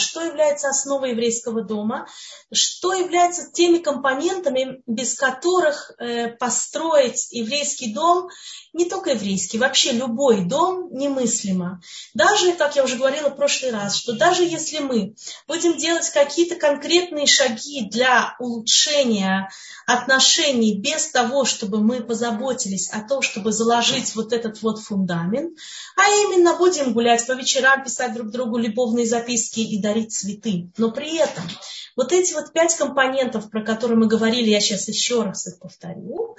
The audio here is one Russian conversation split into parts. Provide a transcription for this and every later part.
что является основой еврейского дома, что является теми компонентами, без которых э, построить еврейский дом, не только еврейский, вообще любой дом немыслимо. Даже, как я уже говорила в прошлый раз, что даже если мы будем делать какие-то конкретные шаги для улучшения отношений без того, чтобы мы позаботились о том, чтобы заложить вот этот вот фундамент, а именно будем гулять по вечерам, писать друг другу любовные записки и дарить цветы. Но при этом вот эти вот пять компонентов, про которые мы говорили, я сейчас еще раз их повторю,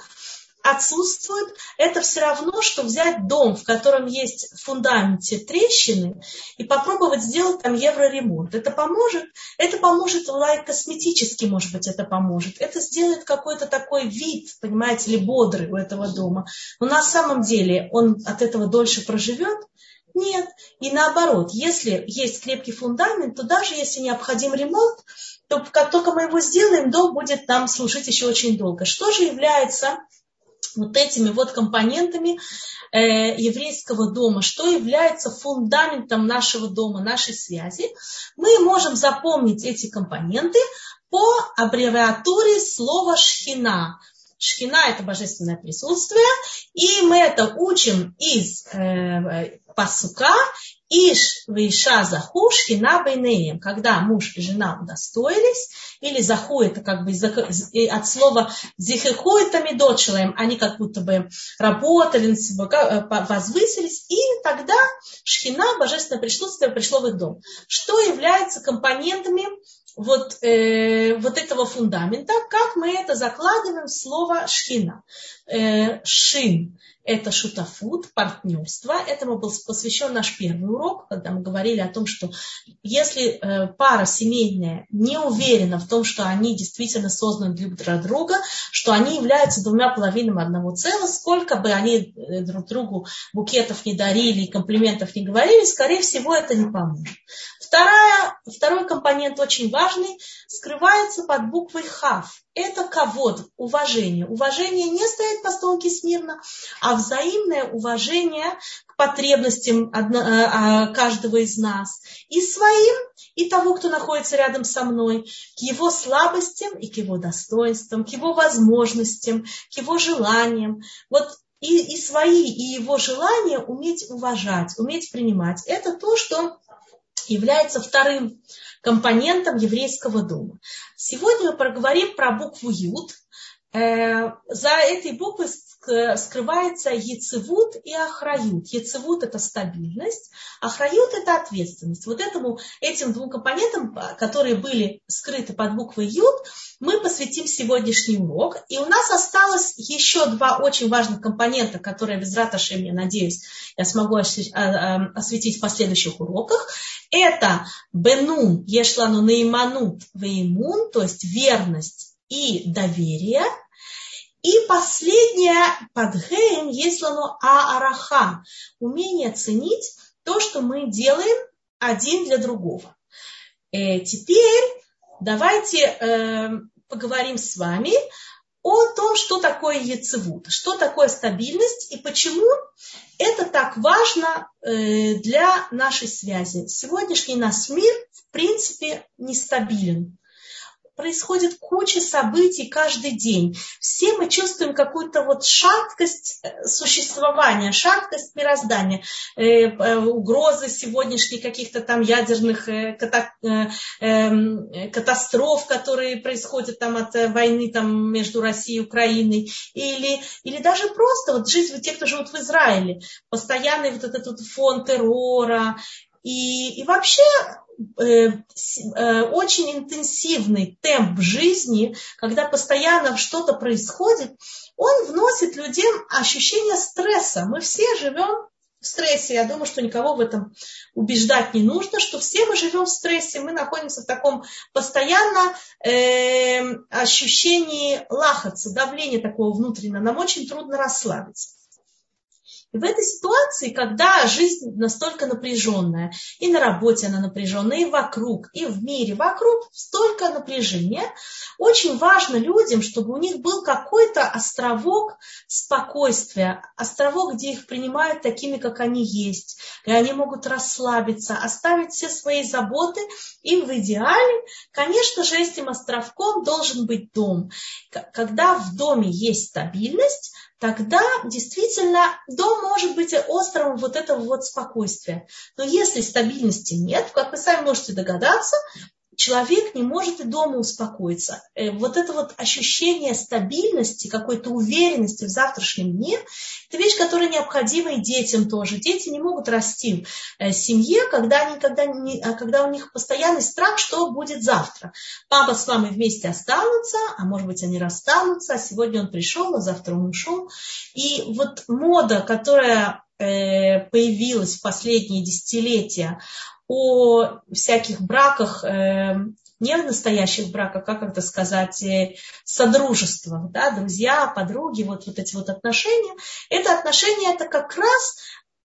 отсутствует, это все равно, что взять дом, в котором есть в фундаменте трещины, и попробовать сделать там евроремонт. Это поможет? Это поможет, лайк косметически, может быть, это поможет. Это сделает какой-то такой вид, понимаете, или бодрый у этого дома. Но на самом деле он от этого дольше проживет, нет. И наоборот, если есть крепкий фундамент, то даже если необходим ремонт, то как только мы его сделаем, дом будет нам служить еще очень долго. Что же является вот этими вот компонентами э, еврейского дома, что является фундаментом нашего дома, нашей связи, мы можем запомнить эти компоненты по аббревиатуре слова шхина. Шхина – это божественное присутствие, и мы это учим из э, пасука Иш виша заху шхина бейнеем. Когда муж и жена удостоились, или заху это как бы от слова зихеху это медочелаем, они как будто бы работали э, возвысились, и тогда шхина, божественное присутствие, пришло в их дом. Что является компонентами вот, э, вот этого фундамента, как мы это закладываем в слово шхина. Э, шин это шутафут, партнерство. Этому был посвящен наш первый урок, когда мы говорили о том, что если э, пара семейная не уверена в том, что они действительно созданы друг для друга, что они являются двумя половинами одного целого, сколько бы они э, друг другу букетов не дарили и комплиментов не говорили, скорее всего, это не поможет. Вторая, второй компонент очень важный, скрывается под буквой хав. Это ковод, уважение. Уважение не стоит по столке смирно, а взаимное уважение к потребностям а, каждого из нас. И своим, и того, кто находится рядом со мной, к его слабостям и к его достоинствам, к его возможностям, к его желаниям. Вот и, и свои, и его желания уметь уважать, уметь принимать. Это то, что является вторым компонентом еврейского дома. Сегодня мы поговорим про букву Юд. Э, за этой буквой скрывается яцевут и охрают. Яцевут – это стабильность, охрают – это ответственность. Вот этому, этим двум компонентам, которые были скрыты под буквой Юд, мы посвятим сегодняшний урок. И у нас осталось еще два очень важных компонента, которые без раташем, я надеюсь, я смогу а, осветить в последующих уроках. Это бенун, ешлану наиманут веймун, то есть верность и доверие – и последнее под геем есть оно аараха, умение ценить то, что мы делаем один для другого. Э, теперь давайте э, поговорим с вами о том, что такое яцевут, что такое стабильность и почему это так важно э, для нашей связи. Сегодняшний наш мир, в принципе, нестабилен происходит куча событий каждый день. Все мы чувствуем какую-то вот шаткость э, существования, шаткость мироздания, э, э, угрозы сегодняшних каких-то там ядерных э, ката, э, э, катастроф, которые происходят там от войны там между Россией и Украиной, или, или даже просто вот жизнь те, кто живут в Израиле, постоянный вот этот вот фон террора, и, и вообще Э, э, очень интенсивный темп жизни, когда постоянно что-то происходит, он вносит людям ощущение стресса. Мы все живем в стрессе. Я думаю, что никого в этом убеждать не нужно, что все мы живем в стрессе, мы находимся в таком постоянно э, ощущении лахаться, давления такого внутреннего. Нам очень трудно расслабиться. И в этой ситуации, когда жизнь настолько напряженная, и на работе она напряженная, и вокруг, и в мире вокруг столько напряжения, очень важно людям, чтобы у них был какой-то островок спокойствия, островок, где их принимают такими, как они есть, и они могут расслабиться, оставить все свои заботы, и в идеале, конечно же, этим островком должен быть дом. Когда в доме есть стабильность, тогда действительно дом может быть островом вот этого вот спокойствия. Но если стабильности нет, как вы сами можете догадаться, человек не может и дома успокоиться. Э, вот это вот ощущение стабильности, какой-то уверенности в завтрашнем дне, это вещь, которая необходима и детям тоже. Дети не могут расти в э, семье, когда, они, когда, не, а когда у них постоянный страх, что будет завтра. Папа с мамой вместе останутся, а может быть они расстанутся, а сегодня он пришел, а завтра он ушел. И вот мода, которая э, появилась в последние десятилетия о всяких браках, э, не настоящих браках, как это сказать, э, содружествах, да, друзья, подруги, вот, вот эти вот отношения. Это отношения, это как раз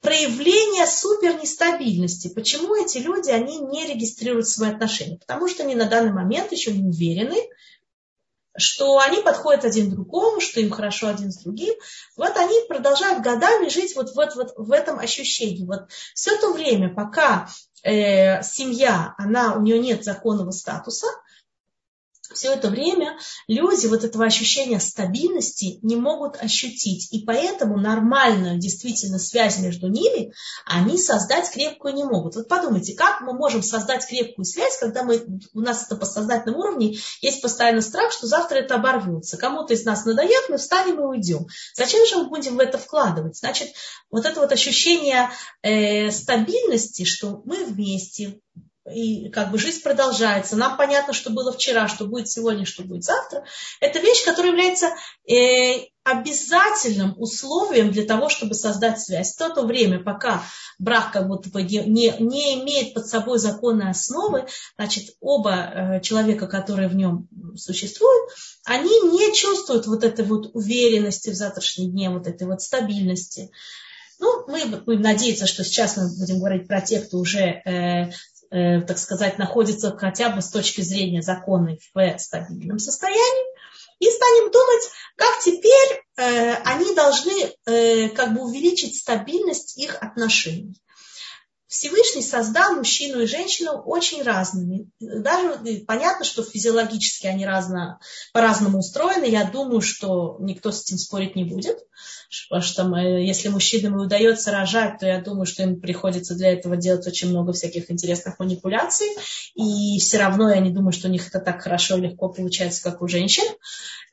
проявление супер нестабильности. Почему эти люди, они не регистрируют свои отношения? Потому что они на данный момент еще не уверены, что они подходят один другому, что им хорошо один с другим. Вот они продолжают годами жить вот, вот, вот в этом ощущении. Вот все то время, пока э, семья, она, у нее нет законного статуса, все это время люди вот этого ощущения стабильности не могут ощутить. И поэтому нормальную действительно связь между ними они создать крепкую не могут. Вот подумайте, как мы можем создать крепкую связь, когда мы, у нас это по сознательном уровне есть постоянно страх, что завтра это оборвется. Кому-то из нас надоест, мы встанем и уйдем. Зачем же мы будем в это вкладывать? Значит, вот это вот ощущение э, стабильности, что мы вместе, и как бы жизнь продолжается. Нам понятно, что было вчера, что будет сегодня, что будет завтра. Это вещь, которая является э, обязательным условием для того, чтобы создать связь. В то, время, пока брак как будто бы не, не имеет под собой законной основы, значит, оба э, человека, которые в нем существуют, они не чувствуют вот этой вот уверенности в завтрашнем дне, вот этой вот стабильности. Ну, мы будем надеяться, что сейчас мы будем говорить про тех, кто уже Э, так сказать, находится хотя бы с точки зрения законной в стабильном состоянии, и станем думать, как теперь э, они должны э, как бы увеличить стабильность их отношений. Всевышний создал мужчину и женщину очень разными. Даже понятно, что физиологически они разно, по-разному устроены. Я думаю, что никто с этим спорить не будет. Потому что если мужчинам удается рожать, то я думаю, что им приходится для этого делать очень много всяких интересных манипуляций. И все равно я не думаю, что у них это так хорошо и легко получается, как у женщин.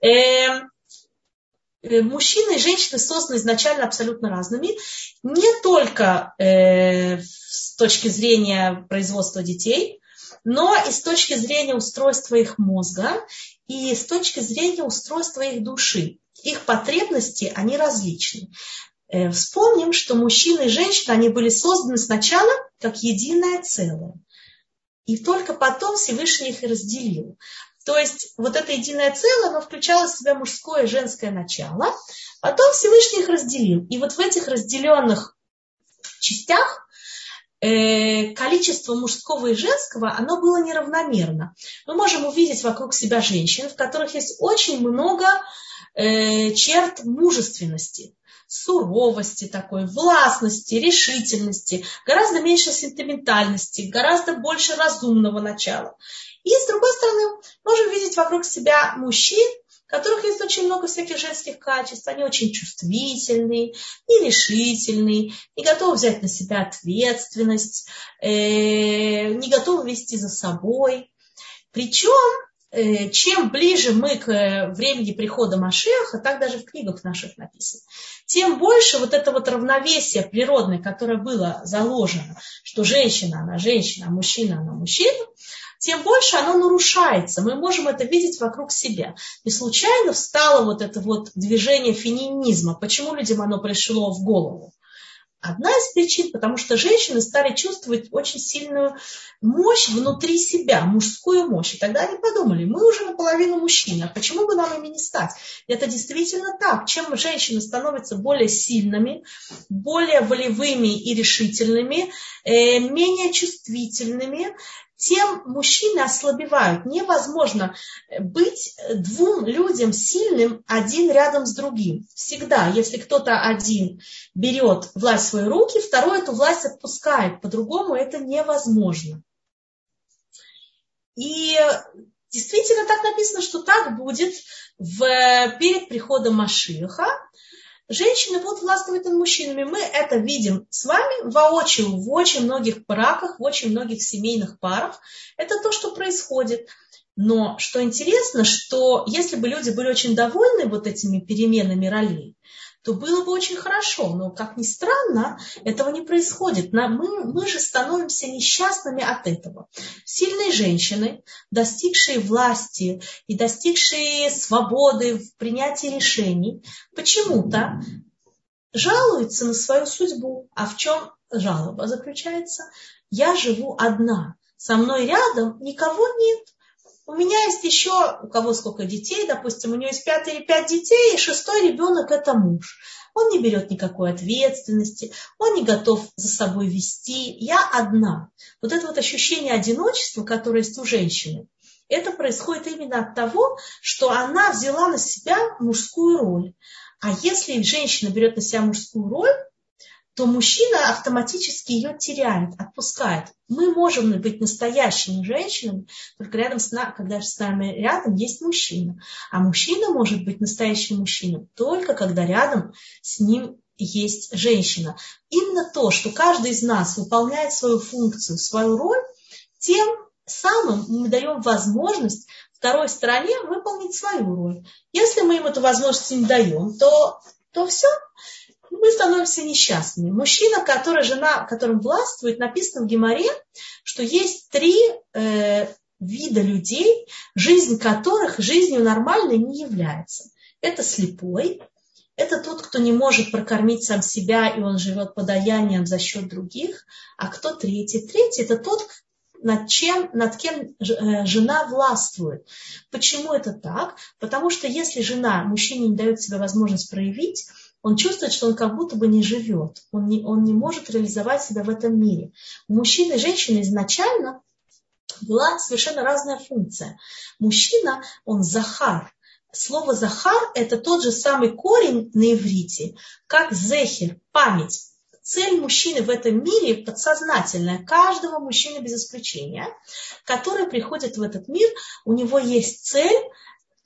Эм, Э, мужчины и женщины созданы изначально абсолютно разными, не только э, с точки зрения производства детей, но и с точки зрения устройства их мозга и с точки зрения устройства их души. Их потребности, они различны. Э, вспомним, что мужчины и женщины, они были созданы сначала как единое целое. И только потом Всевышний их разделил. То есть вот это единое целое, оно включало в себя мужское и женское начало. Потом Всевышний их разделил. И вот в этих разделенных частях э, количество мужского и женского, оно было неравномерно. Мы можем увидеть вокруг себя женщин, в которых есть очень много э, черт мужественности суровости такой, властности, решительности, гораздо меньше сентиментальности, гораздо больше разумного начала. И с другой стороны, можем видеть вокруг себя мужчин, у которых есть очень много всяких женских качеств. Они очень чувствительные, нерешительные, не готовы взять на себя ответственность, э, не готовы вести за собой. Причем, чем ближе мы к э, времени прихода Машеха, так даже в книгах наших написано, тем больше вот это вот равновесие природное, которое было заложено, что женщина, она женщина, а мужчина, она мужчина, тем больше оно нарушается. Мы можем это видеть вокруг себя. Не случайно встало вот это вот движение феминизма. Почему людям оно пришло в голову? Одна из причин, потому что женщины стали чувствовать очень сильную мощь внутри себя, мужскую мощь. И тогда они подумали, мы уже наполовину мужчины, а почему бы нам ими не стать? И это действительно так. Чем женщины становятся более сильными, более волевыми и решительными, э, менее чувствительными, тем мужчины ослабевают. Невозможно быть двум людям сильным один рядом с другим. Всегда, если кто-то один берет власть в свои руки, второй эту власть отпускает. По-другому это невозможно. И действительно так написано, что так будет в, перед приходом Машиха женщины будут властвовать над мужчинами. Мы это видим с вами воочию в очень многих браках, в очень многих семейных парах. Это то, что происходит. Но что интересно, что если бы люди были очень довольны вот этими переменами ролей, то было бы очень хорошо. Но, как ни странно, этого не происходит. Мы, мы же становимся несчастными от этого. Сильные женщины, достигшие власти и достигшие свободы в принятии решений, почему-то жалуются на свою судьбу. А в чем жалоба заключается? Я живу одна. Со мной рядом никого нет. У меня есть еще, у кого сколько детей, допустим, у нее есть пятый или пять детей, и шестой ребенок это муж. Он не берет никакой ответственности, он не готов за собой вести. Я одна. Вот это вот ощущение одиночества, которое есть у женщины, это происходит именно от того, что она взяла на себя мужскую роль. А если женщина берет на себя мужскую роль, то мужчина автоматически ее теряет, отпускает. Мы можем быть настоящими женщинами, только рядом с нами, когда с нами рядом есть мужчина. А мужчина может быть настоящим мужчиной только когда рядом с ним есть женщина. Именно то, что каждый из нас выполняет свою функцию, свою роль, тем самым мы даем возможность второй стороне выполнить свою роль. Если мы им эту возможность не даем, то, то все, мы становимся несчастными. Мужчина, который, жена, которым властвует, написано в Геморе, что есть три э, вида людей, жизнь которых жизнью нормальной не является. Это слепой, это тот, кто не может прокормить сам себя, и он живет подаянием за счет других. А кто третий? Третий – это тот, над, чем, над кем э, жена властвует. Почему это так? Потому что если жена мужчине не дает себе возможность проявить, он чувствует, что он как будто бы не живет, он не, он не может реализовать себя в этом мире. У мужчины и женщины изначально была совершенно разная функция. Мужчина, он захар. Слово захар – это тот же самый корень на иврите, как зехер, память. Цель мужчины в этом мире подсознательная, каждого мужчины без исключения, который приходит в этот мир, у него есть цель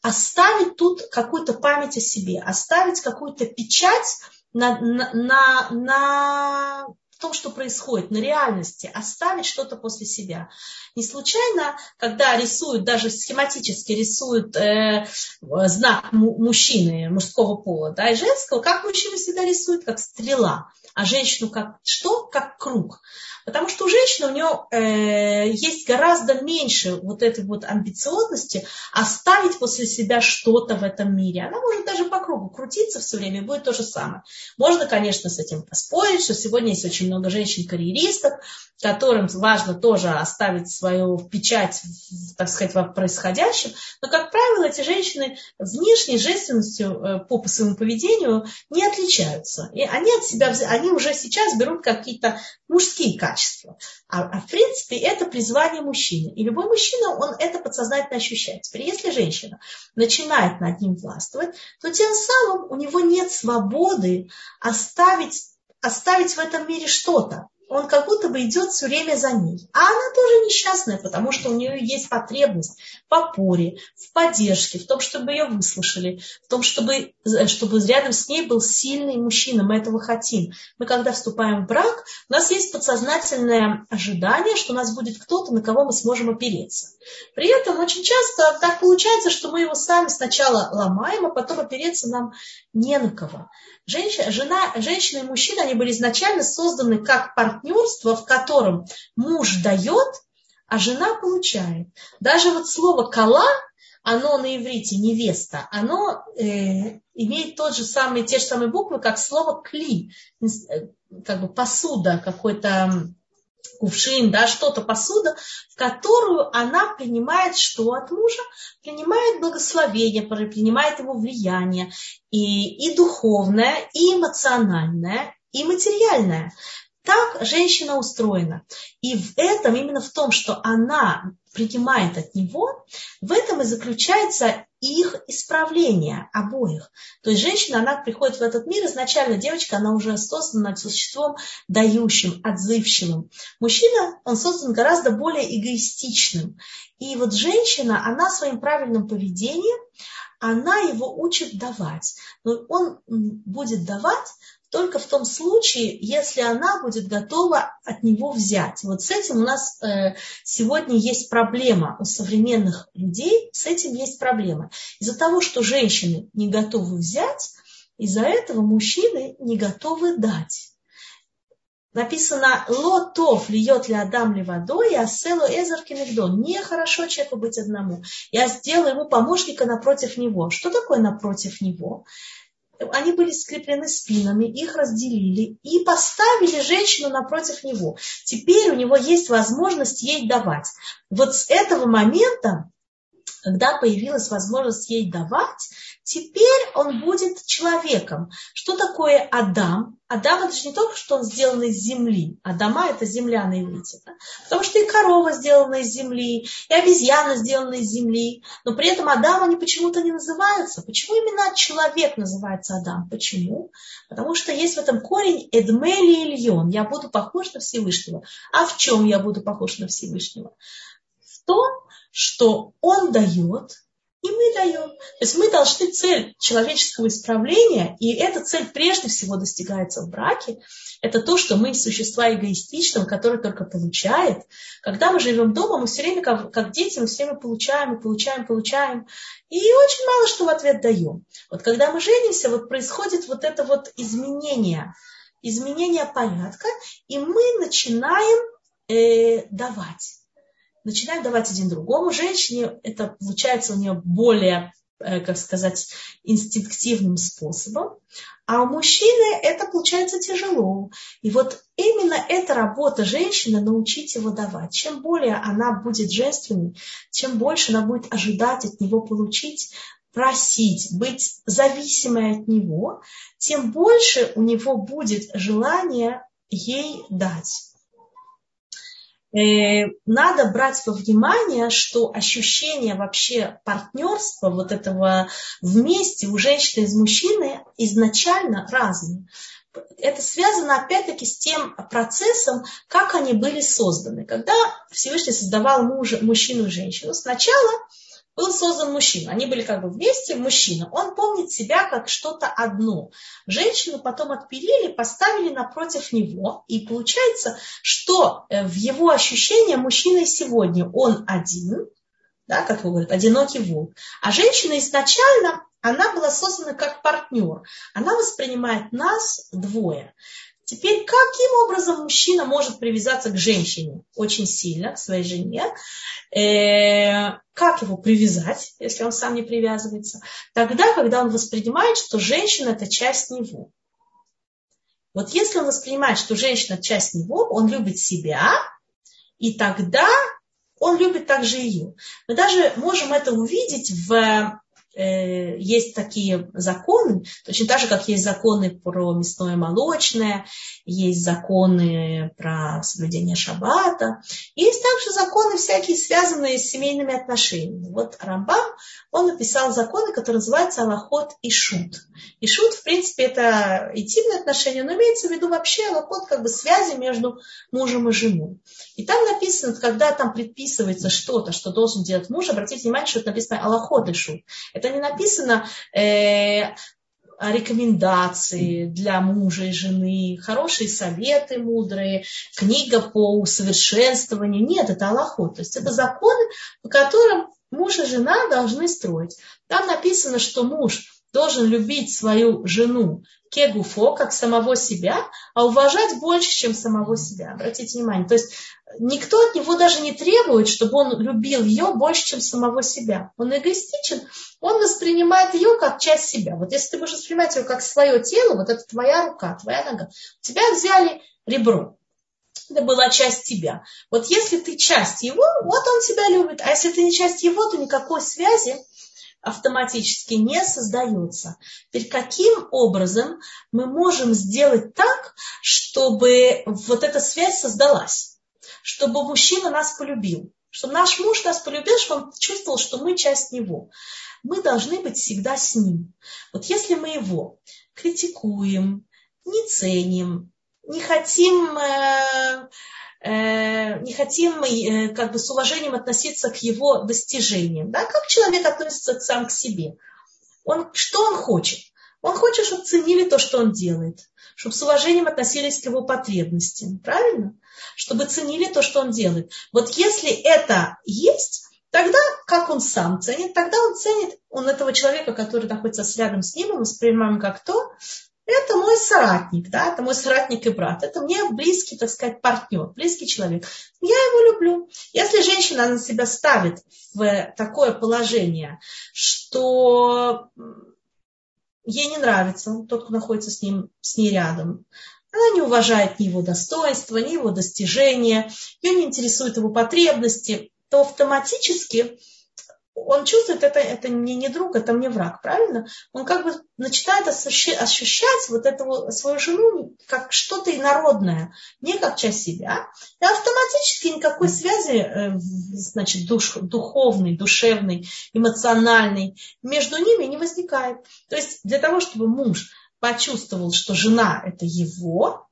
оставить тут какую-то память о себе, оставить какую-то печать на, на, на, на том, что происходит, на реальности, оставить что-то после себя. Не случайно, когда рисуют, даже схематически рисуют э, знак мужчины, мужского пола да, и женского, как мужчина всегда рисует, как стрела, а женщину как что? Как круг. Потому что у женщины у нее э, есть гораздо меньше вот этой вот амбициозности оставить после себя что-то в этом мире. Она может даже по кругу крутиться все время, и будет то же самое. Можно, конечно, с этим поспорить, что сегодня есть очень много женщин-карьеристок, которым важно тоже оставить свою печать, так сказать, в происходящем. Но, как правило, эти женщины внешней женственностью э, по своему поведению не отличаются. И они от себя, они уже сейчас берут какие-то мужские качества. А, а в принципе это призвание мужчины. И любой мужчина, он это подсознательно ощущает. Теперь, если женщина начинает над ним властвовать, то тем самым у него нет свободы оставить, оставить в этом мире что-то он как будто бы идет все время за ней. А она тоже несчастная, потому что у нее есть потребность в опоре, в поддержке, в том, чтобы ее выслушали, в том, чтобы, чтобы рядом с ней был сильный мужчина. Мы этого хотим. Мы, когда вступаем в брак, у нас есть подсознательное ожидание, что у нас будет кто-то, на кого мы сможем опереться. При этом очень часто так получается, что мы его сами сначала ломаем, а потом опереться нам не на кого. Женщина, жена, женщина и мужчина, они были изначально созданы как партнерство, в котором муж дает, а жена получает. Даже вот слово «кала», оно на иврите невеста, оно э, имеет тот же самый, те же самые буквы, как слово «кли». как бы посуда, какой-то кувшин, да, что-то посуда, в которую она принимает что от мужа? Принимает благословение, принимает его влияние и, и духовное, и эмоциональное, и материальное. Так женщина устроена. И в этом, именно в том, что она принимает от него, в этом и заключается их исправление обоих. То есть женщина, она приходит в этот мир, изначально девочка, она уже создана существом дающим, отзывчивым. Мужчина, он создан гораздо более эгоистичным. И вот женщина, она своим правильным поведением, она его учит давать. Но он будет давать только в том случае, если она будет готова от него взять. Вот с этим у нас э, сегодня есть проблема у современных людей, с этим есть проблема. Из-за того, что женщины не готовы взять, из-за этого мужчины не готовы дать. Написано «Лотов льет ли Адам ли водой, а селу эзер кенегдон». Нехорошо человеку быть одному. Я сделаю ему помощника напротив него. Что такое напротив него? Они были скреплены спинами, их разделили и поставили женщину напротив него. Теперь у него есть возможность ей давать. Вот с этого момента когда появилась возможность ей давать, теперь он будет человеком. Что такое Адам? Адам это же не только, что он сделан из земли. Адама это земля на иврите. Да? Потому что и корова сделана из земли, и обезьяна сделана из земли. Но при этом Адам они почему-то не называются. Почему именно человек называется Адам? Почему? Потому что есть в этом корень Эдмели Ильон. Я буду похож на Всевышнего. А в чем я буду похож на Всевышнего? В том, что он дает, и мы даем. То есть мы должны цель человеческого исправления, и эта цель прежде всего достигается в браке, это то, что мы существа эгоистичного, которые только получает. Когда мы живем дома, мы все время, как, как дети, мы все время получаем, и получаем, получаем. И очень мало что в ответ даем. Вот когда мы женимся, вот происходит вот это вот изменение, изменение порядка, и мы начинаем э, давать начинают давать один другому. Женщине это получается у нее более, э, как сказать, инстинктивным способом. А у мужчины это получается тяжело. И вот именно эта работа женщины научить его давать. Чем более она будет женственной, чем больше она будет ожидать от него получить, просить, быть зависимой от него, тем больше у него будет желание ей дать. Э, надо брать во внимание, что ощущение вообще партнерства, вот этого вместе у женщины и с мужчины изначально разные. Это связано опять-таки с тем процессом, как они были созданы. Когда Всевышний создавал мужа, мужчину и женщину, сначала был создан мужчина. Они были как бы вместе, мужчина. Он помнит себя как что-то одно. Женщину потом отпилили, поставили напротив него. И получается, что э, в его ощущении мужчина сегодня он один, да, как его говорят, одинокий волк. А женщина изначально, она была создана как партнер. Она воспринимает нас двое. Теперь, каким образом мужчина может привязаться к женщине очень сильно, к своей жене? Э, как его привязать, если он сам не привязывается? Тогда, когда он воспринимает, что женщина – это часть него. Вот если он воспринимает, что женщина – часть него, он любит себя, и тогда он любит также ее. Мы даже можем это увидеть в есть такие законы, точно так же, как есть законы про мясное молочное, есть законы про соблюдение шаббата, есть также законы всякие, связанные с семейными отношениями. Вот Рамбам, он написал законы, которые называются Аллахот и Шут. И Шут, в принципе, это интимные отношения, но имеется в виду вообще Аллахот как бы связи между мужем и женой. И там написано, когда там предписывается что-то, что должен делать муж, обратите внимание, что это написано Аллахот и Шут. Это не написано э, рекомендации для мужа и жены, хорошие советы мудрые, книга по усовершенствованию. Нет, это Аллахот. То есть это законы, по которым муж и жена должны строить. Там написано, что муж должен любить свою жену кегуфо, как самого себя, а уважать больше, чем самого себя. Обратите внимание. То есть никто от него даже не требует, чтобы он любил ее больше, чем самого себя. Он эгоистичен, он воспринимает ее как часть себя. Вот если ты будешь воспринимать ее как свое тело, вот это твоя рука, твоя нога, тебя взяли ребро. Это была часть тебя. Вот если ты часть его, вот он тебя любит. А если ты не часть его, то никакой связи автоматически не создается. Теперь каким образом мы можем сделать так, чтобы вот эта связь создалась? Чтобы мужчина нас полюбил. Чтобы наш муж нас полюбил, чтобы он чувствовал, что мы часть него. Мы должны быть всегда с ним. Вот если мы его критикуем, не ценим, не хотим э, не хотим э, как бы с уважением относиться к его достижениям. Да? Как человек относится сам к себе? Он, что он хочет? Он хочет, чтобы ценили то, что он делает, чтобы с уважением относились к его потребностям. Правильно? Чтобы ценили то, что он делает. Вот если это есть, тогда как он сам ценит? Тогда он ценит он этого человека, который находится рядом с ним, мы воспринимаем как то, это мой соратник, да, это мой соратник и брат, это мне близкий, так сказать, партнер, близкий человек. Я его люблю. Если женщина на себя ставит в такое положение, что ей не нравится тот, кто находится с, ним, с ней рядом, она не уважает ни его достоинства, ни его достижения, ее не интересуют его потребности, то автоматически он чувствует, это, это мне не друг, это мне враг, правильно? Он как бы начинает ощущать вот эту свою жену как что-то инородное, не как часть себя. И автоматически никакой связи, э, значит, душ, духовной, душевной, эмоциональной между ними не возникает. То есть для того, чтобы муж почувствовал, что жена это его,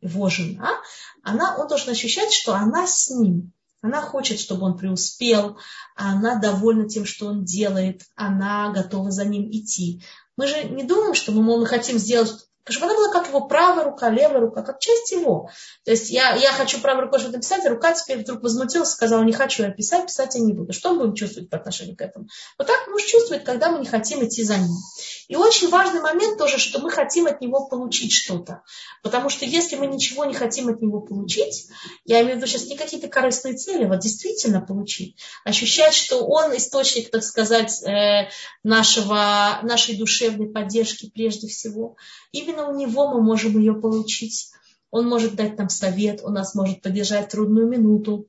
его жена, она, он должен ощущать, что она с ним. Она хочет, чтобы он преуспел, она довольна тем, что он делает, она готова за ним идти. Мы же не думаем, что мы, мы хотим сделать чтобы она была как его правая рука, левая рука, как часть его. То есть я, я хочу правой рукой что-то писать, а рука теперь вдруг возмутилась, сказала, не хочу я писать, писать я не буду. Что мы будем чувствовать по отношению к этому? Вот так муж чувствует, когда мы не хотим идти за ним. И очень важный момент тоже, что мы хотим от него получить что-то. Потому что если мы ничего не хотим от него получить, я имею в виду сейчас не какие-то корыстные цели, вот действительно получить, ощущать, что он источник, так сказать, э, нашего, нашей душевной поддержки прежде всего, Именно у него мы можем ее получить. Он может дать нам совет, он нас может поддержать в трудную минуту.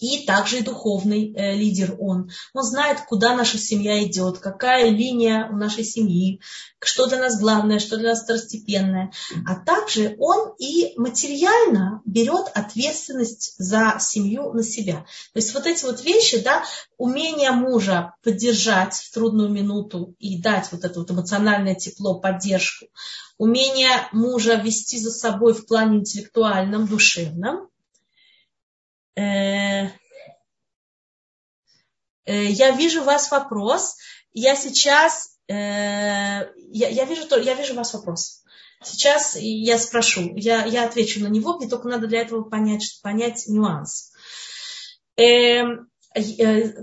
И также и духовный э, лидер он. Он знает, куда наша семья идет, какая линия у нашей семьи, что для нас главное, что для нас второстепенное. А также он и материально берет ответственность за семью на себя. То есть вот эти вот вещи, да, умение мужа поддержать в трудную минуту и дать вот это вот эмоциональное тепло, поддержку, умение мужа вести за собой в плане интеллектуальном, душевном, я вижу вас вопрос. Я сейчас, э, я, я, вижу, я вижу вас вопрос. Сейчас я спрошу, я, я отвечу на него, мне только надо для этого понять, понять нюанс.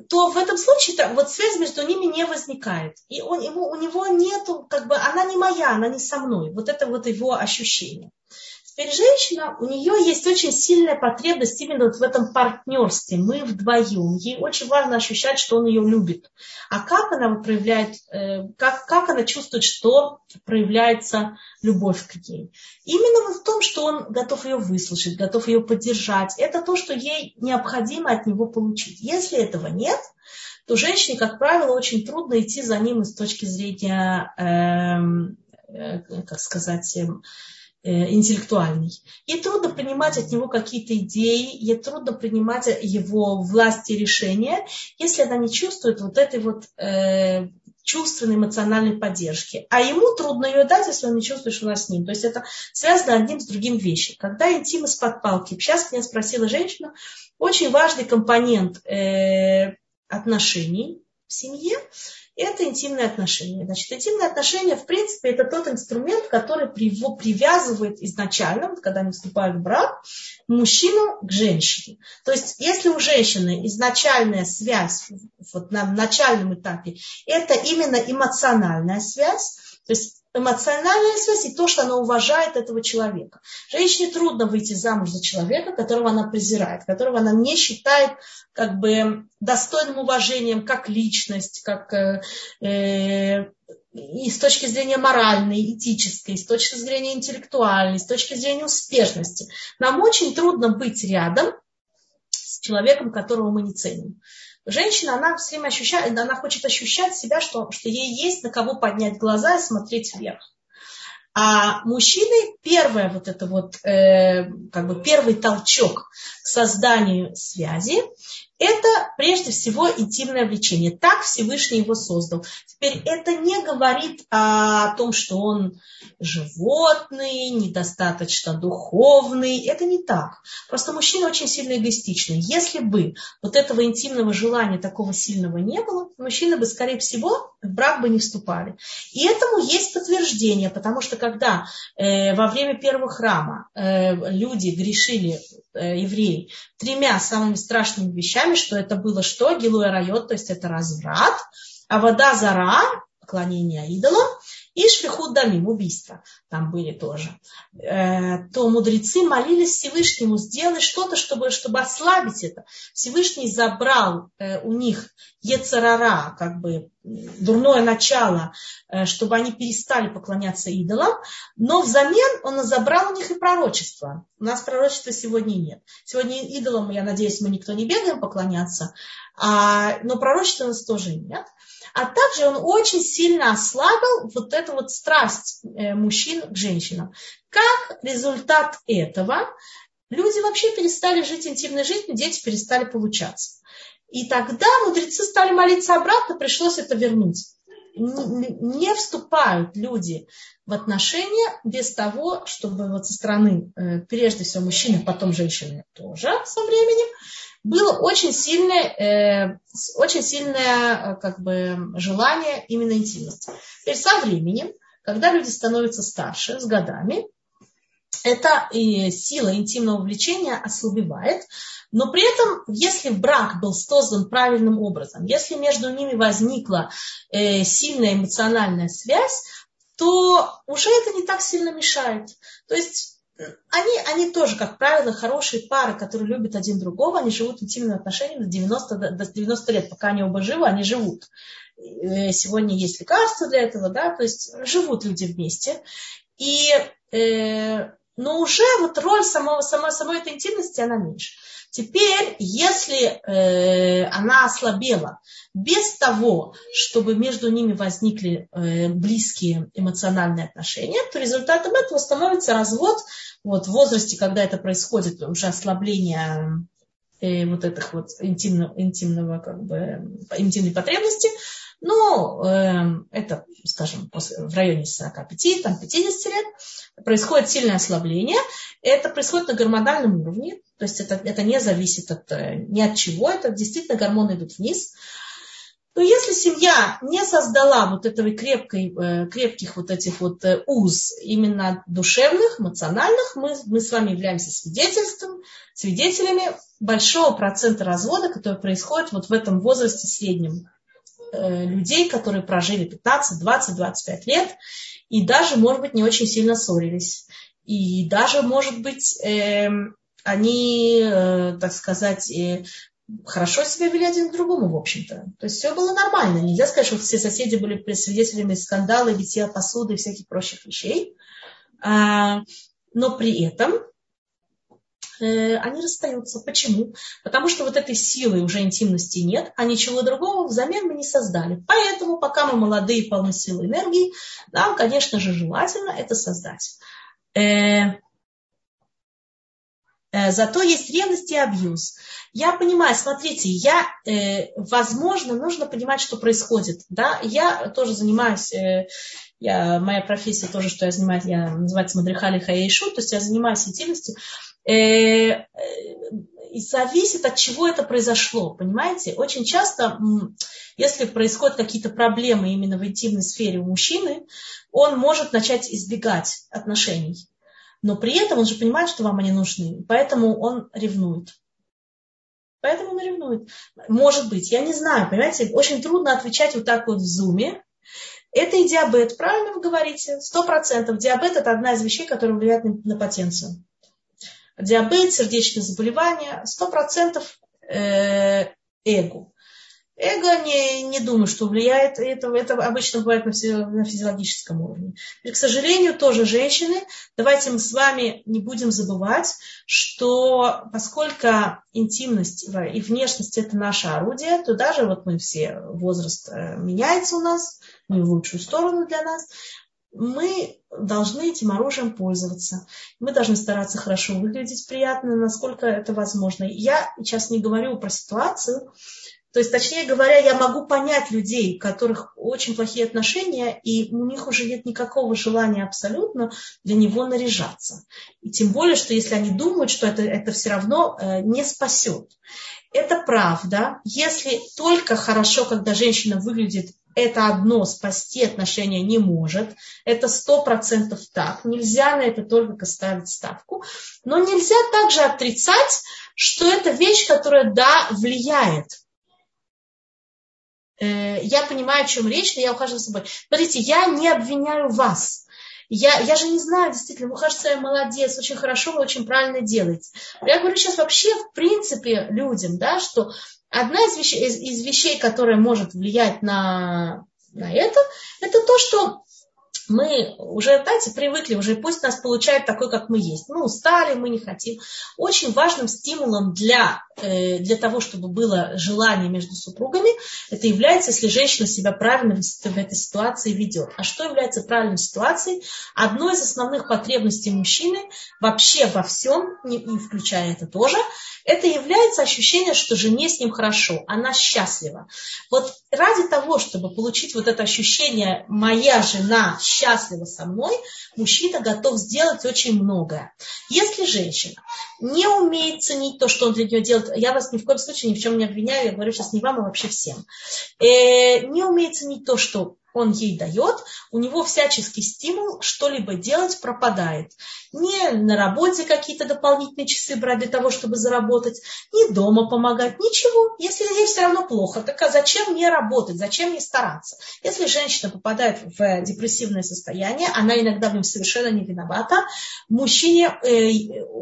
то в этом случае вот связь между ними не возникает. И он, ему, у него нету, как бы, она не моя, она не со мной. Вот это вот его ощущение. Теперь женщина, у нее есть очень сильная потребность именно вот в этом партнерстве. Мы вдвоем. Ей очень важно ощущать, что он ее любит. А как она проявляет, э, как, как она чувствует, что проявляется любовь к ней? Именно в том, что он готов ее выслушать, готов ее поддержать. Это то, что ей необходимо от него получить. Если этого нет, то женщине, как правило, очень трудно идти за ним с точки зрения, э, э, как сказать, эм, интеллектуальный. Ей трудно принимать от него какие-то идеи, ей трудно принимать его власти и решения, если она не чувствует вот этой вот э, чувственной, эмоциональной поддержки. А ему трудно ее дать, если он не чувствует, что она с ним. То есть это связано одним с другим вещи. Когда интим из-под палки. Сейчас меня спросила женщина, очень важный компонент э, отношений, в семье, это интимные отношения. Значит, интимные отношения, в принципе, это тот инструмент, который привязывает изначально, вот когда они вступают в брак, мужчину к женщине. То есть, если у женщины изначальная связь вот на начальном этапе, это именно эмоциональная связь, то есть эмоциональная связь и то, что она уважает этого человека. Женщине трудно выйти замуж за человека, которого она презирает, которого она не считает как бы достойным уважением как личность, как э, э, и с точки зрения моральной, этической, с точки зрения интеллектуальной, с точки зрения успешности. Нам очень трудно быть рядом человеком, которого мы не ценим. Женщина, она все время ощущает, она хочет ощущать себя, что, что ей есть на кого поднять глаза и смотреть вверх. А мужчины первое вот это вот, э, как бы первый толчок к созданию связи, это прежде всего интимное влечение. Так Всевышний его создал. Теперь это не говорит о том, что он животный, недостаточно духовный. Это не так. Просто мужчина очень сильно эгоистичный. Если бы вот этого интимного желания такого сильного не было, мужчины бы, скорее всего, в брак бы не вступали. И этому есть подтверждение, потому что когда э, во время первого храма э, люди грешили, евреи, тремя самыми страшными вещами, что это было что? Гилуя райот, то есть это разврат, а вода зара, поклонение идолам, и шпихут дамим, убийство там были тоже, э, то мудрецы молились Всевышнему сделать что-то, чтобы, чтобы ослабить это. Всевышний забрал э, у них Ецарара, как бы дурное начало, э, чтобы они перестали поклоняться идолам, но взамен он забрал у них и пророчество. У нас пророчества сегодня нет. Сегодня идолам, я надеюсь, мы никто не бегаем поклоняться, а, но пророчества у нас тоже нет. А также он очень сильно ослабил вот эту вот страсть э, мужчин к женщинам. Как результат этого люди вообще перестали жить интимной жизнью, дети перестали получаться. И тогда мудрецы стали молиться обратно, пришлось это вернуть. Не вступают люди в отношения без того, чтобы вот со стороны, э, прежде всего, мужчины, потом женщины тоже со временем, было очень сильное, э, очень сильное э, как бы, желание именно интимности. Теперь со временем, когда люди становятся старше, с годами, эта сила интимного влечения ослабевает, но при этом, если брак был создан правильным образом, если между ними возникла э, сильная эмоциональная связь, то уже это не так сильно мешает. То есть они, они тоже, как правило, хорошие пары, которые любят один другого, они живут интимными отношениями до 90, до 90 лет. Пока они оба живы, они живут. Э, сегодня есть лекарства для этого, да, то есть живут люди вместе. И, э, но уже вот роль самого, самой, самой этой интимности, она меньше. Теперь, если э, она ослабела без того, чтобы между ними возникли э, близкие эмоциональные отношения, то результатом этого становится развод вот, в возрасте, когда это происходит, уже ослабление э, вот этих вот интимного, интимного как бы, интимной потребности, ну, э, это, скажем, в районе 45, там, 50 лет, происходит сильное ослабление. Это происходит на гормональном уровне, то есть это, это не зависит от, э, ни от чего, это действительно гормоны идут вниз. Но если семья не создала вот этого крепкой, э, крепких вот этих вот э, уз, именно душевных, эмоциональных, мы, мы с вами являемся свидетельством, свидетелями большого процента развода, который происходит вот в этом возрасте среднем людей, которые прожили 15, 20, 25 лет и даже, может быть, не очень сильно ссорились. И даже, может быть, э, они, э, так сказать, э, хорошо себя вели один к другому, в общем-то. То есть все было нормально. Нельзя сказать, что все соседи были свидетелями скандала, битья посуды и всяких прочих вещей. А, но при этом Э, они расстаются. Почему? Потому что вот этой силы уже интимности нет, а ничего другого взамен мы не создали. Поэтому, пока мы молодые, полны силы и энергии, нам, конечно же, желательно это создать. Э, э, зато есть ревность и абьюз. Я понимаю, смотрите, я, возможно, нужно понимать, что происходит. Да? Я тоже занимаюсь я, моя профессия тоже, что я занимаюсь, я называется Мадрихали Хаейшу, то есть я занимаюсь интимностью. Э, э, зависит от чего это произошло, понимаете? Очень часто, если происходят какие-то проблемы именно в интимной сфере у мужчины, он может начать избегать отношений. Но при этом он же понимает, что вам они нужны, поэтому он ревнует. Поэтому он ревнует. Может быть, я не знаю, понимаете, очень трудно отвечать вот так вот в зуме. Это и диабет, правильно вы говорите, сто процентов. Диабет это одна из вещей, которая влияет на, потенцию. Диабет, сердечные заболевания, сто процентов э, эго. Эго не, не думаю, что влияет. Это, это обычно бывает на, физи, на физиологическом уровне. И, к сожалению, тоже женщины. Давайте мы с вами не будем забывать, что поскольку интимность и внешность это наше орудие, то даже вот мы все, возраст э, меняется у нас, не в лучшую сторону для нас, мы должны этим оружием пользоваться. Мы должны стараться хорошо выглядеть приятно, насколько это возможно. Я сейчас не говорю про ситуацию, то есть, точнее говоря, я могу понять людей, у которых очень плохие отношения, и у них уже нет никакого желания абсолютно для него наряжаться. И тем более, что если они думают, что это, это все равно э, не спасет. Это правда. Если только хорошо, когда женщина выглядит это одно спасти отношения не может. Это сто процентов так. Нельзя на это только ставить ставку. Но нельзя также отрицать, что это вещь, которая, да, влияет. Э, я понимаю, о чем речь, но я ухаживаю за собой. Смотрите, я не обвиняю вас. Я, я же не знаю, действительно, вы ухаживаете молодец, очень хорошо, вы очень правильно делаете. Я говорю сейчас вообще, в принципе, людям, да, что одна из вещей, из, из вещей которая может влиять на, на это, это то, что мы уже, знаете, привыкли, уже пусть нас получают такой, как мы есть. Мы устали, мы не хотим. Очень важным стимулом для, э, для того, чтобы было желание между супругами, это является, если женщина себя правильно в этой ситуации ведет. А что является правильной ситуацией? Одной из основных потребностей мужчины вообще во всем, и включая это тоже, это является ощущение, что жене с ним хорошо, она счастлива. Вот ради того, чтобы получить вот это ощущение «моя жена счастлива со мной», мужчина готов сделать очень многое. Если женщина не умеет ценить то, что он для нее делает, я вас ни в коем случае ни в чем не обвиняю, я говорю сейчас не вам, а вообще всем, э, не умеет ценить то, что он ей дает, у него всяческий стимул что-либо делать пропадает. Не на работе какие-то дополнительные часы брать для того, чтобы заработать, не дома помогать, ничего. Если ей все равно плохо, так а зачем мне работать, зачем мне стараться? Если женщина попадает в депрессивное состояние, она иногда в нем совершенно не виновата. Мужчине, э,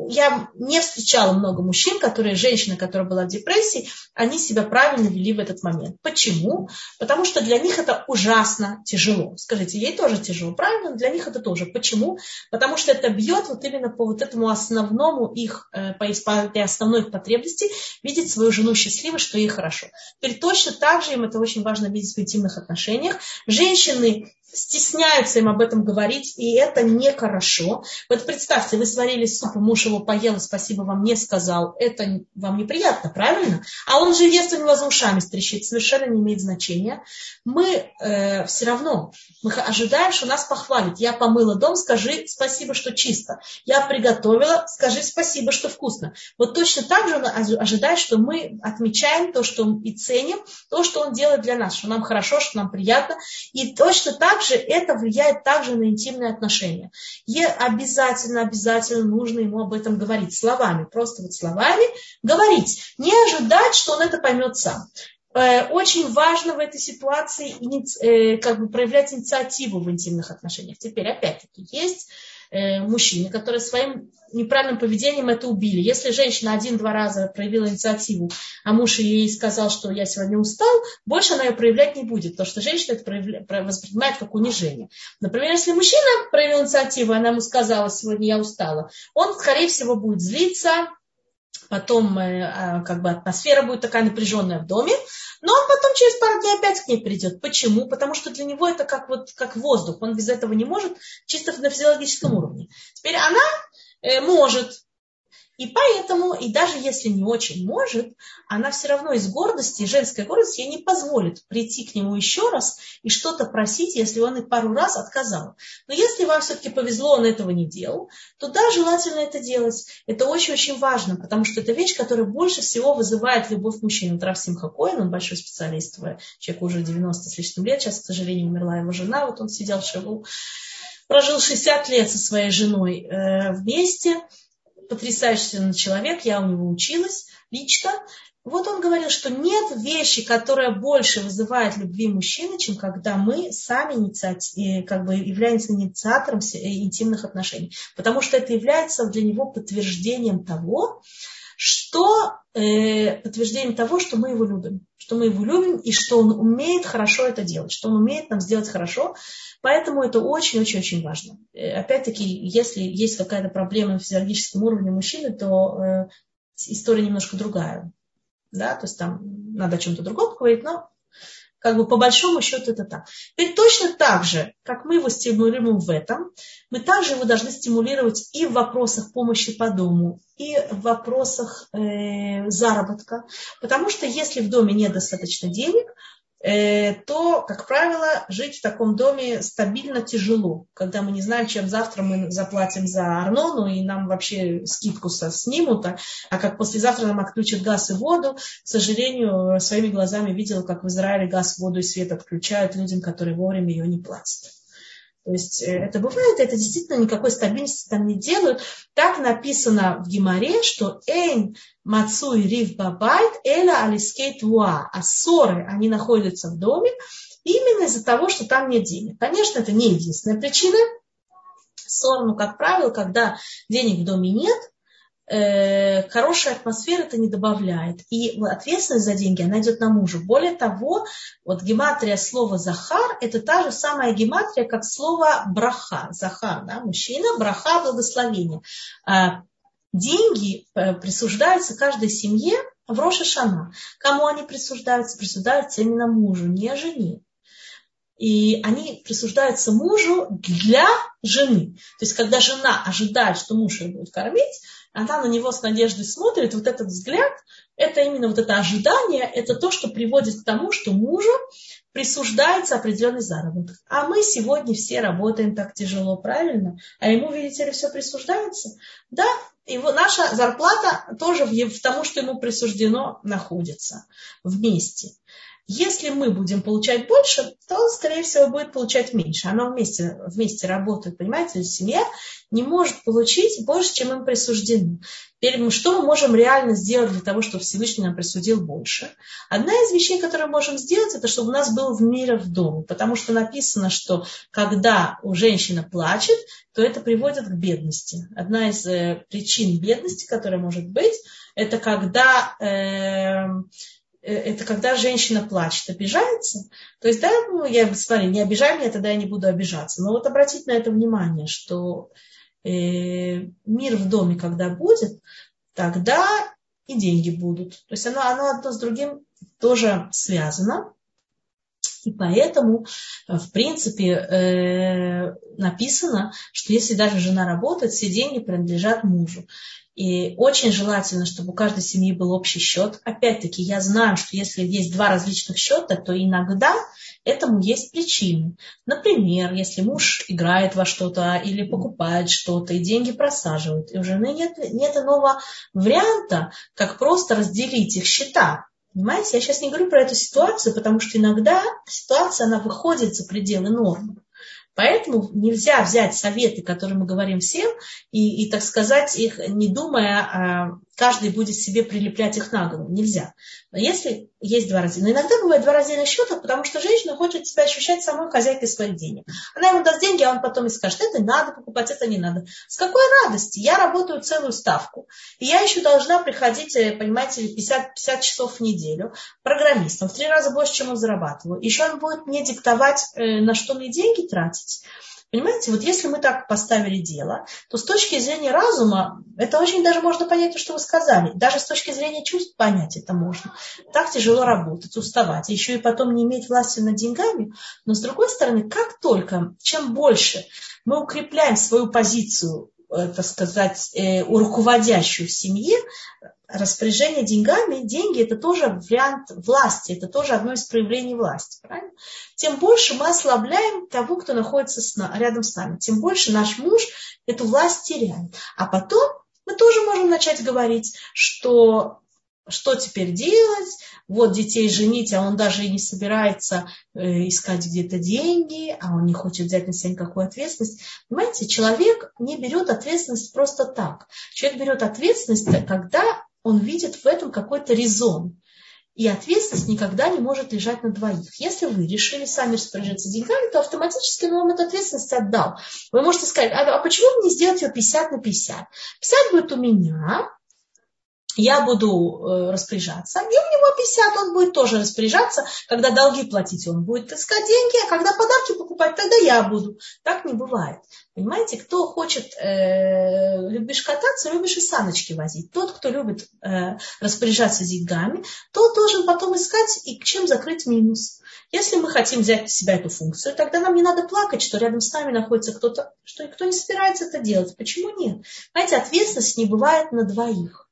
я не встречала много мужчин, которые, женщины, которая была в депрессии, они себя правильно вели в этот момент. Почему? Потому что для них это ужасно ужасно тяжело. Скажите, ей тоже тяжело, правильно? Для них это тоже. Почему? Потому что это бьет вот именно по вот этому основному их, э, по этой основной их потребности, видеть свою жену счастливой, что ей хорошо. Теперь точно так же им это очень важно видеть в интимных отношениях. Женщины стесняются им об этом говорить, и это нехорошо. Вот представьте, вы сварили суп, муж его поел, спасибо вам не сказал, это вам неприятно, правильно? А он же ест, у него за ушами стрещит, совершенно не имеет значения. Мы э, все равно, мы ожидаем, что нас похвалит. Я помыла дом, скажи спасибо, что чисто. Я приготовила, скажи спасибо, что вкусно. Вот точно так же он ожидает, что мы отмечаем то, что и ценим, то, что он делает для нас, что нам хорошо, что нам приятно. И точно так также это влияет также на интимные отношения. И обязательно, обязательно нужно ему об этом говорить словами, просто вот словами говорить. Не ожидать, что он это поймет сам э, очень важно в этой ситуации э, как бы проявлять инициативу в интимных отношениях. Теперь, опять-таки, есть мужчины, которые своим неправильным поведением это убили. Если женщина один-два раза проявила инициативу, а муж ей сказал, что я сегодня устал, больше она ее проявлять не будет, потому что женщина это воспринимает как унижение. Например, если мужчина проявил инициативу, она ему сказала, сегодня я устала, он, скорее всего, будет злиться, потом э, а, как бы атмосфера будет такая напряженная в доме, но он потом через пару дней опять к ней придет. Почему? Потому что для него это как, вот, как воздух, он без этого не может, чисто на физиологическом уровне. Теперь она э, может, И поэтому, и даже если не очень может, она все равно из гордости, женская гордость ей не позволит прийти к нему еще раз и что-то просить, если он и пару раз отказал. Но если вам все-таки повезло, он этого не делал, то да, желательно это делать. Это очень-очень важно, потому что это вещь, которая больше всего вызывает любовь мужчин. Вот Раф Симха Коэн, он большой специалист, человек уже 90 с лишним лет, сейчас, к сожалению, умерла его жена, вот он сидел в Шиву, прожил 60 лет со своей женой э, вместе, потрясающий человек, я у него училась лично. Вот он говорил, что нет вещи, которая больше вызывает любви мужчины, чем когда мы сами инициати... как бы являемся инициатором э, интимных отношений. Потому что это является для него подтверждением того, что подтверждением того, что мы его любим, что мы его любим и что он умеет хорошо это делать, что он умеет нам сделать хорошо. Поэтому это очень-очень-очень важно. Э, опять-таки, если есть какая-то проблема на физиологическом уровне мужчины, то э, история немножко другая. Да? То есть там надо о чем-то другом говорить, но как бы по большому счету это так. Теперь точно так же, как мы его стимулируем в этом, мы также его должны стимулировать и в вопросах помощи по дому, и в вопросах э, заработка. Потому что если в доме нет достаточно денег, то, как правило, жить в таком доме стабильно тяжело, когда мы не знаем, чем завтра мы заплатим за Арнону, и нам вообще скидку снимут, а, а как послезавтра нам отключат газ и воду. К сожалению, своими глазами видела, как в Израиле газ, воду и свет отключают людям, которые вовремя ее не платят. То есть э, это бывает, это действительно никакой стабильности там не делают. Так написано в Гимаре, что «Эйн мацуй рив бабайт эла алискейт вуа». А ссоры, они находятся в доме именно из-за того, что там нет денег. Конечно, это не единственная причина. Ссор, ну, как правило, когда денег в доме нет, э, хорошая атмосфера это не добавляет. И ответственность за деньги, она идет на мужа. Более того, вот гематрия слова «захар» – это та же самая гематрия, как слово «браха». «Захар», да, мужчина, «браха» – благословение. А деньги э, присуждаются каждой семье в Роша Шана. Кому они присуждаются? Присуждаются именно мужу, не жене. И они присуждаются мужу для жены. То есть, когда жена ожидает, что муж ее будет кормить, она на него с надеждой смотрит, вот этот взгляд, это именно вот это ожидание, это то, что приводит к тому, что мужу присуждается определенный заработок. А мы сегодня все работаем так тяжело, правильно? А ему, видите ли, все присуждается? Да, его, наша зарплата тоже в, в тому, что ему присуждено, находится вместе. Если мы будем получать больше, то скорее всего, будет получать меньше. Она вместе, вместе работает, понимаете? Семья не может получить больше, чем им присуждено. Теперь что мы можем реально сделать для того, чтобы Всевышний нам присудил больше? Одна из вещей, которую мы можем сделать, это чтобы у нас был в мире в доме. Потому что написано, что когда у женщины плачет, то это приводит к бедности. Одна из э, причин бедности, которая может быть, это когда Э, это когда женщина плачет, обижается. То есть, да, ну, я смотри, не обижай меня, тогда я не буду обижаться. Но вот обратить на это внимание, что э, мир в доме, когда будет, тогда и деньги будут. То есть оно, оно одно с другим тоже связано. И поэтому, э, в принципе, э, написано, что если даже жена работает, все деньги принадлежат мужу. И очень желательно, чтобы у каждой семьи был общий счет. Опять-таки, я знаю, что если есть два различных счета, то иногда этому есть причины. Например, если муж играет во что-то или покупает что-то, и деньги просаживают, и у жены нет, нет иного варианта, как просто разделить их счета. Понимаете, я сейчас не говорю про эту ситуацию, потому что иногда ситуация, она выходит за пределы нормы. Поэтому нельзя взять советы, которые мы говорим всем, и, и так сказать, их не думая, а каждый будет себе прилеплять их на голову. Нельзя. Но если есть два раздела. Но иногда бывает два раздельных счета, потому что женщина хочет себя ощущать самой хозяйкой своих денег. Она ему даст деньги, а он потом и скажет, это надо покупать, это не надо. С какой радости? Я работаю целую ставку. И я еще должна приходить, э, понимаете, 50, 50 часов в неделю программистом. В три раза больше, чем он зарабатываю. Еще он будет мне диктовать, э, на что мне деньги тратить. Понимаете, вот если мы так поставили дело, то с точки зрения разума, это очень даже можно понять то, что вы сказали. Даже с точки зрения чувств понять это можно. Так тяжело работать, уставать, еще и потом не иметь власти над деньгами. Но с другой стороны, как только, чем больше мы укрепляем свою позицию так сказать, э, руководящую в семье, распоряжение деньгами, деньги это тоже вариант власти, это тоже одно из проявлений власти, правильно? Тем больше мы ослабляем того, кто находится с рядом с нами, тем больше наш муж эту власть теряет. А потом мы тоже можем начать говорить, что что теперь делать, вот детей женить, а он даже и не собирается э, искать где-то деньги, а он не хочет взять на себя никакую ответственность. Понимаете, человек не берет ответственность просто так. Человек берет ответственность, когда он видит в этом какой-то резон. И ответственность никогда не может лежать на двоих. Если вы решили сами распоряжаться деньгами, то автоматически он вам эту ответственность отдал. Вы можете сказать, а, а почему мне сделать ее 50 на 50? 50 будет у меня, я буду э, распоряжаться, и у него 50, он будет тоже распоряжаться, когда долги платить, он будет искать деньги, а когда подарки покупать, тогда я буду. Так не бывает. Понимаете, кто хочет, э, любишь кататься, любишь и саночки возить. Тот, кто любит э, распоряжаться деньгами, тот должен потом искать и чем закрыть минус. Если мы хотим взять на себя эту функцию, тогда нам не надо плакать, что рядом с нами находится кто-то, что никто не собирается это делать. Почему нет? Знаете, ответственность не бывает на двоих.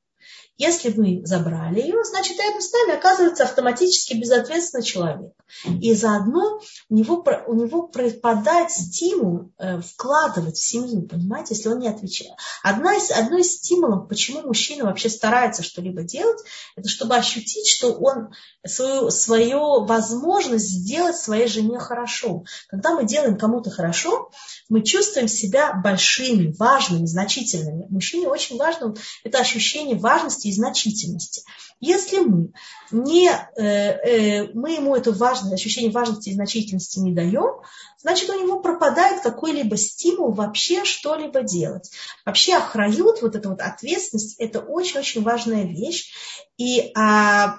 Если мы забрали ее, значит, рядом с нами оказывается автоматически безответственный человек. И заодно у него, у него пропадает стимул э, вкладывать в семью, понимаете, если он не отвечает. Одна из, одно из стимулов, почему мужчина вообще старается что-либо делать, это чтобы ощутить, что он свою, свою возможность сделать своей жене хорошо. Когда мы делаем кому-то хорошо, мы чувствуем себя большими, важными, значительными. Мужчине очень важно это ощущение важности и значительности. Если мы, не, э, э, мы ему это важное, ощущение важности и значительности не даем, значит у него пропадает какой-либо стимул вообще что-либо делать. Вообще охрают, вот эта вот ответственность, это очень-очень важная вещь. И а,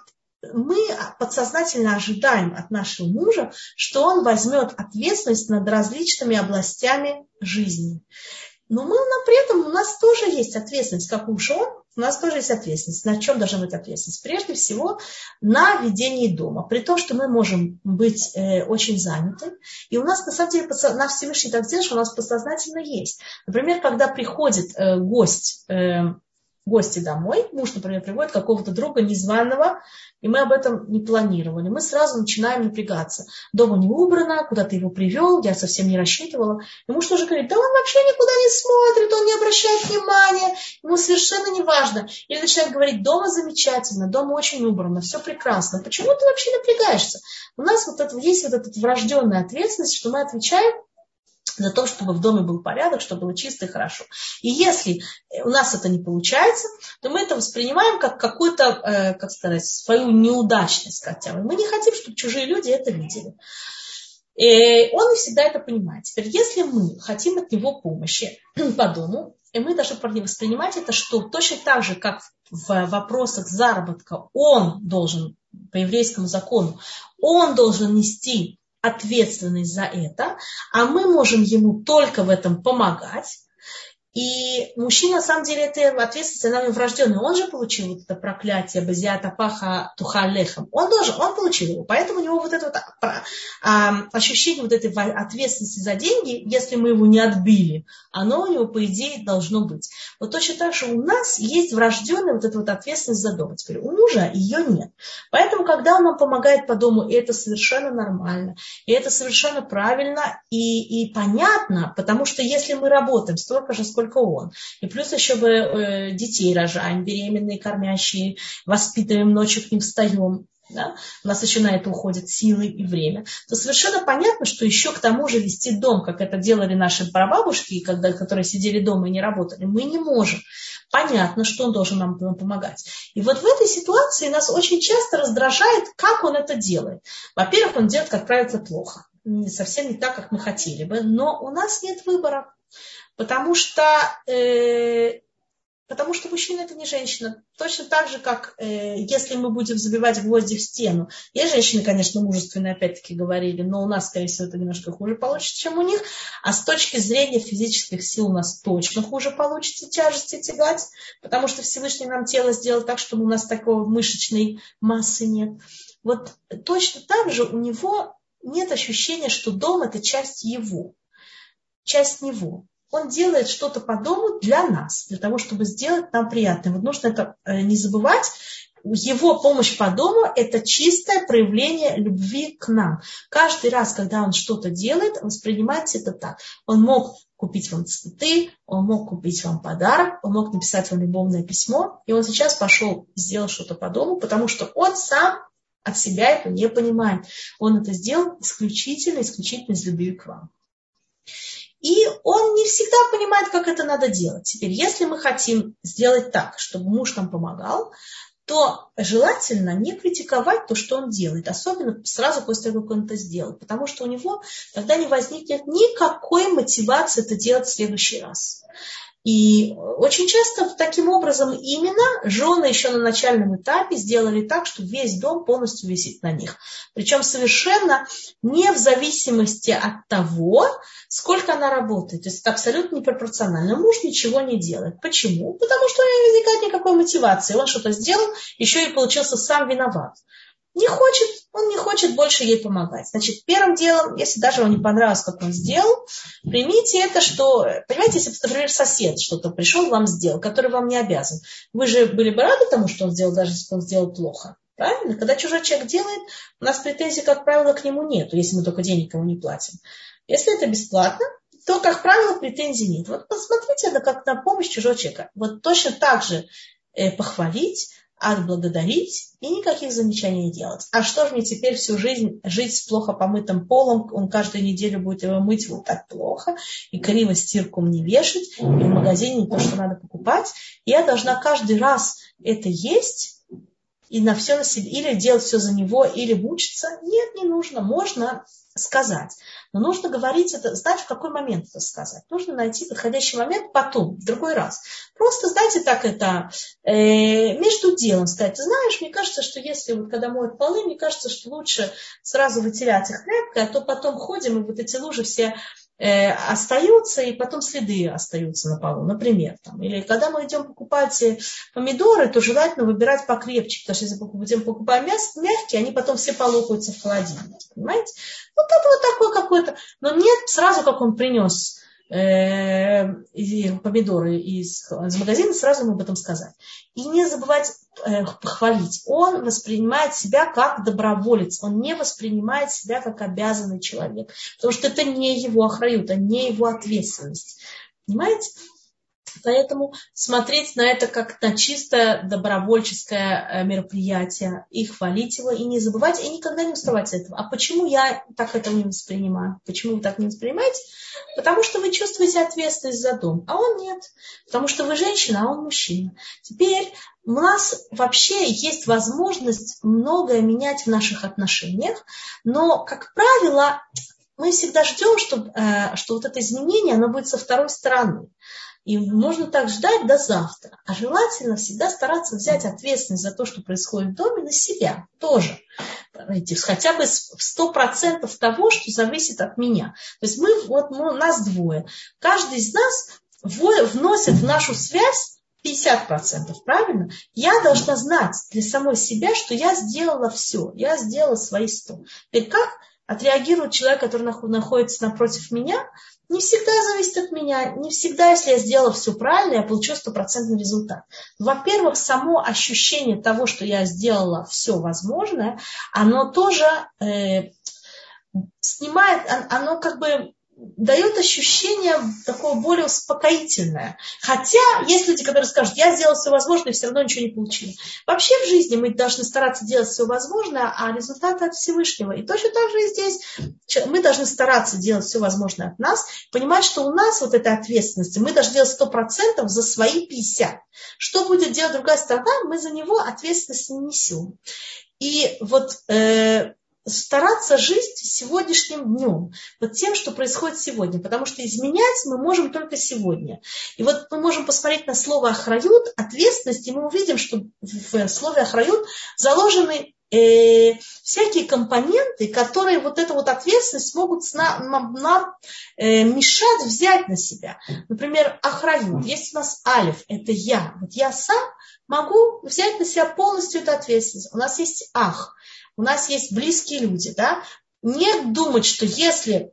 мы подсознательно ожидаем от нашего мужа, что он возьмет ответственность над различными областями жизни. Но мы но при этом у нас тоже есть ответственность, как уж он, у нас тоже есть ответственность. На чем должна быть ответственность? Прежде всего, на ведении дома. При том, что мы можем быть э, очень заняты. И у нас, на самом деле, на Всевышний так что у нас подсознательно есть. Например, когда приходит э, гость, э, гости домой, муж, например, приводит какого-то друга незваного, и мы об этом не планировали. Мы сразу начинаем напрягаться. Дома не убрано, куда ты его привел, я совсем не рассчитывала. И муж тоже говорит, да он вообще никуда не смотрит, он не обращает внимания, ему совершенно не важно. Или начинает говорить, дома замечательно, дома очень убрано, все прекрасно. Почему ты вообще напрягаешься? У нас вот это, есть вот эта врожденная ответственность, что мы отвечаем за то, чтобы в доме был порядок, чтобы было чисто и хорошо. И если у нас это не получается, то мы это воспринимаем как какую-то, э, как сказать, свою неудачность хотя бы. Мы не хотим, чтобы чужие люди это видели. И он не всегда это понимает. Теперь, если мы хотим от него помощи по дому, и мы должны воспринимать это, что точно так же, как в вопросах заработка он должен, по еврейскому закону, он должен нести ответственность за это, а мы можем ему только в этом помогать. И мужчина, на самом деле, это ответственность, она врожденная. Он же получил вот это проклятие Базиата Паха Тухалехом. Он должен, он получил его. Поэтому у него вот это вот а, а, ощущение вот этой ответственности за деньги, если мы его не отбили, оно у него, по идее, должно быть. Вот точно так же у нас есть врожденная вот эта вот ответственность за дом. Теперь у мужа ее нет. Поэтому, когда он нам помогает по дому, и это совершенно нормально, и это совершенно правильно и, и понятно, потому что если мы работаем столько же, сколько только он. И плюс еще бы э, детей рожаем, беременные, кормящие, воспитываем, ночью к ним встаем. Да? У нас еще на это уходят силы и время. То совершенно понятно, что еще к тому же вести дом, как это делали наши прабабушки, когда, которые сидели дома и не работали, мы не можем. Понятно, что он должен нам помогать. И вот в этой ситуации нас очень часто раздражает, как он это делает. Во-первых, он делает, как правило, плохо. Совсем не так, как мы хотели бы. Но у нас нет выбора. Потому что, э, потому что мужчина это не женщина. Точно так же, как э, если мы будем забивать гвозди в стену. Есть женщины, конечно, мужественные, опять-таки говорили, но у нас, скорее всего, это немножко хуже получится, чем у них. А с точки зрения физических сил у нас точно хуже получится тяжести тягать, потому что Всевышний нам тело сделал так, чтобы у нас такого мышечной массы нет. Вот точно так же у него нет ощущения, что дом это часть его часть него. он делает что-то по дому для нас, для того, чтобы сделать нам приятно. Вот нужно это э, не забывать. Его помощь по дому – это чистое проявление любви к нам. Каждый раз, когда он что-то делает, воспринимайте это так. Он мог купить вам цветы, он мог купить вам подарок, он мог написать вам любовное письмо, и он сейчас пошел сделал что-то по дому, потому что он сам от себя это не понимает. Он это сделал исключительно, исключительно из любви к вам. И он не всегда понимает, как это надо делать. Теперь, если мы хотим сделать так, чтобы муж нам помогал, то желательно не критиковать то, что он делает, особенно сразу после того, как он это сделает, потому что у него тогда не возникнет никакой мотивации это делать в следующий раз. И очень часто таким образом именно жены еще на начальном этапе сделали так, что весь дом полностью висит на них. Причем совершенно не в зависимости от того, сколько она работает. То есть это абсолютно непропорционально. Муж ничего не делает. Почему? Потому что у него не возникает никакой мотивации. Он что-то сделал, еще и получился сам виноват не хочет, он не хочет больше ей помогать. Значит, первым делом, если даже вам не понравилось, как он сделал, примите это, что, понимаете, если, например, сосед что-то пришел, вам сделал, который вам не обязан, вы же были бы рады тому, что он сделал, даже если он сделал плохо. Правильно? Когда чужой человек делает, у нас претензий, как правило, к нему нет, если мы только денег ему не платим. Если это бесплатно, то, как правило, претензий нет. Вот посмотрите это как на помощь чужого человека. Вот точно так же э, похвалить, отблагодарить и никаких замечаний не делать. А что же мне теперь всю жизнь жить с плохо помытым полом, он каждую неделю будет его мыть вот так плохо, и криво стирку мне вешать, и в магазине не то, что надо покупать. Я должна каждый раз это есть и на все на себе, или делать все за него, или мучиться. Нет, не нужно. Можно сказать. Но нужно говорить это, знать, в какой момент это сказать. Нужно найти подходящий момент потом, в другой раз. Просто, знаете, так это э, между делом сказать. знаешь, мне кажется, что если вот когда моют полы, мне кажется, что лучше сразу вытерять их тряпкой, а то потом ходим, и вот эти лужи все э, остаются, и потом следы остаются на полу, например. Там. Или когда мы идем покупать э, помидоры, то желательно выбирать покрепче, потому что если мы будем покупать мясо, мягкие, они потом все полопаются в холодильнике, понимаете? Вот это вот такой какой-то. Но нет, сразу как он принес э, помидоры из, из магазина, сразу ему об этом сказать. И не забывать э, похвалить. Он воспринимает себя как доброволец, он не воспринимает себя как обязанный человек, потому что это не его охрают, а не его ответственность. Понимаете? Поэтому смотреть на это как на чисто добровольческое э, мероприятие и хвалить его, и не забывать, и никогда не уставать с этого. А почему я так это не воспринимаю? Почему вы так не воспринимаете? Потому что вы чувствуете ответственность за дом, а он нет. Потому что вы женщина, а он мужчина. Теперь у нас вообще есть возможность многое менять в наших отношениях, но, как правило, мы всегда ждем, что, э, что вот это изменение, оно будет со второй стороны. И можно так ждать до завтра. А желательно всегда стараться взять ответственность за то, что происходит в доме, на себя тоже. Хотя бы в процентов того, что зависит от меня. То есть мы, вот мы, нас двое. Каждый из нас вносит в нашу связь 50%, правильно? Я должна знать для самой себя, что я сделала все, я сделала свои 100. Теперь как отреагирует человек, который находится напротив меня, не всегда зависит от меня, не всегда, если я сделала все правильно, я получу стопроцентный результат. Во-первых, само ощущение того, что я сделала все возможное, оно тоже э, снимает, оно как бы дает ощущение такое более успокоительное. Хотя есть люди, которые скажут, я сделал все возможное, и все равно ничего не получил. Вообще в жизни мы должны стараться делать все возможное, а результаты от Всевышнего. И точно так же и здесь мы должны стараться делать все возможное от нас, понимать, что у нас вот эта ответственность, мы должны делать сто процентов за свои 50. Что будет делать другая сторона, мы за него ответственность не несем. И вот э, стараться жить сегодняшним днем, вот тем, что происходит сегодня, потому что изменять мы можем только сегодня. И вот мы можем посмотреть на слово «охрают», ответственность, и мы увидим, что в слове «охрают» заложены э, всякие компоненты, которые вот эту вот ответственность могут нам, нам э, мешать взять на себя. Например, охрают. Есть у нас алиф, это я. Вот я сам могу взять на себя полностью эту ответственность. У нас есть ах, у нас есть близкие люди, да, не думать, что если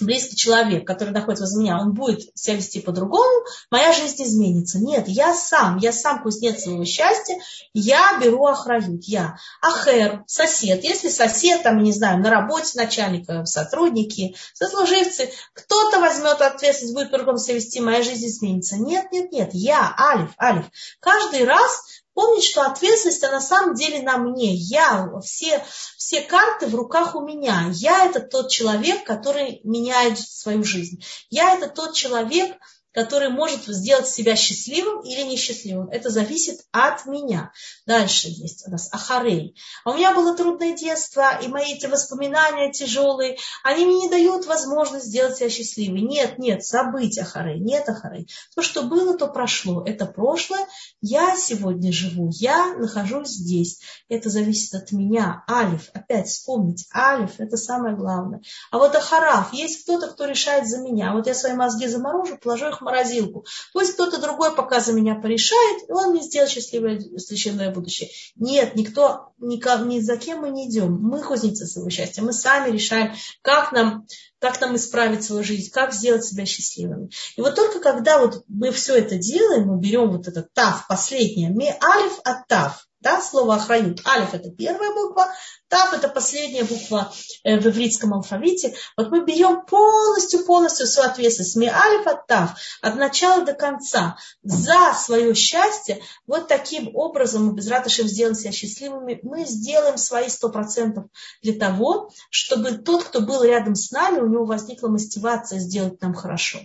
близкий человек, который находится возле меня, он будет себя вести по-другому, моя жизнь изменится. Нет, я сам, я сам кузнец своего счастья, я беру охранить, я. Ахер, сосед, если сосед, там, не знаю, на работе начальника, сотрудники, сослуживцы, кто-то возьмет ответственность, будет по-другому себя вести, моя жизнь изменится. Нет, нет, нет, я, Алиф, Алиф. Каждый раз Помнить, что ответственность на самом деле на мне. Я, все, все карты в руках у меня. Я это тот человек, который меняет свою жизнь. Я это тот человек, который может сделать себя счастливым или несчастливым. Это зависит от меня. Дальше есть у нас Ахарей. А у меня было трудное детство, и мои эти воспоминания тяжелые, они мне не дают возможность сделать себя счастливой. Нет, нет, забыть Ахарей, нет Ахарей. То, что было, то прошло. Это прошлое. Я сегодня живу, я нахожусь здесь. Это зависит от меня. Алиф, опять вспомнить. Алиф, это самое главное. А вот Ахараф, есть кто-то, кто решает за меня. Вот я свои мозги заморожу, положу их морозилку. Пусть кто-то другой пока за меня порешает, и он мне сделает счастливое, счастливое будущее. Нет, никто, никак, ни за кем мы не идем. Мы кузнецы своего счастья. Мы сами решаем, как нам, как нам исправить свою жизнь, как сделать себя счастливыми. И вот только когда вот мы все это делаем, мы берем вот этот тав, последнее, ми алиф от тав, да, слово охрают. Алиф это первая буква, Тав это последняя буква э, в ивритском алфавите. Вот мы берем полностью, полностью соответствие ми алиф от тав, от начала до конца, за свое счастье. Вот таким образом мы без ратышев сделаем себя счастливыми. Мы сделаем свои сто процентов для того, чтобы тот, кто был рядом с нами, у него возникла мотивация сделать нам хорошо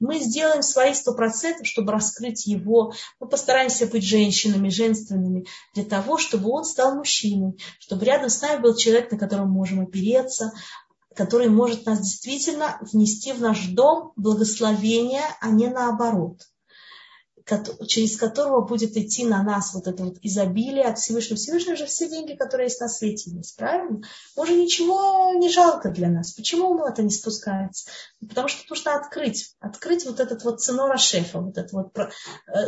мы сделаем свои сто процентов, чтобы раскрыть его. Мы постараемся быть женщинами, женственными, для того, чтобы он стал мужчиной, чтобы рядом с нами был человек, на котором мы можем опереться, который может нас действительно внести в наш дом благословение, а не наоборот через которого будет идти на нас вот это вот изобилие от Всевышнего. Всевышний же все деньги, которые есть на свете, есть, правильно? Уже ничего не жалко для нас. Почему ему это не спускается? Потому что нужно открыть, открыть вот этот вот ценора шефа, вот этот вот э,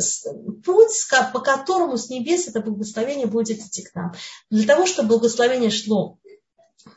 путь, по которому с небес это благословение будет идти к нам. Для того, чтобы благословение шло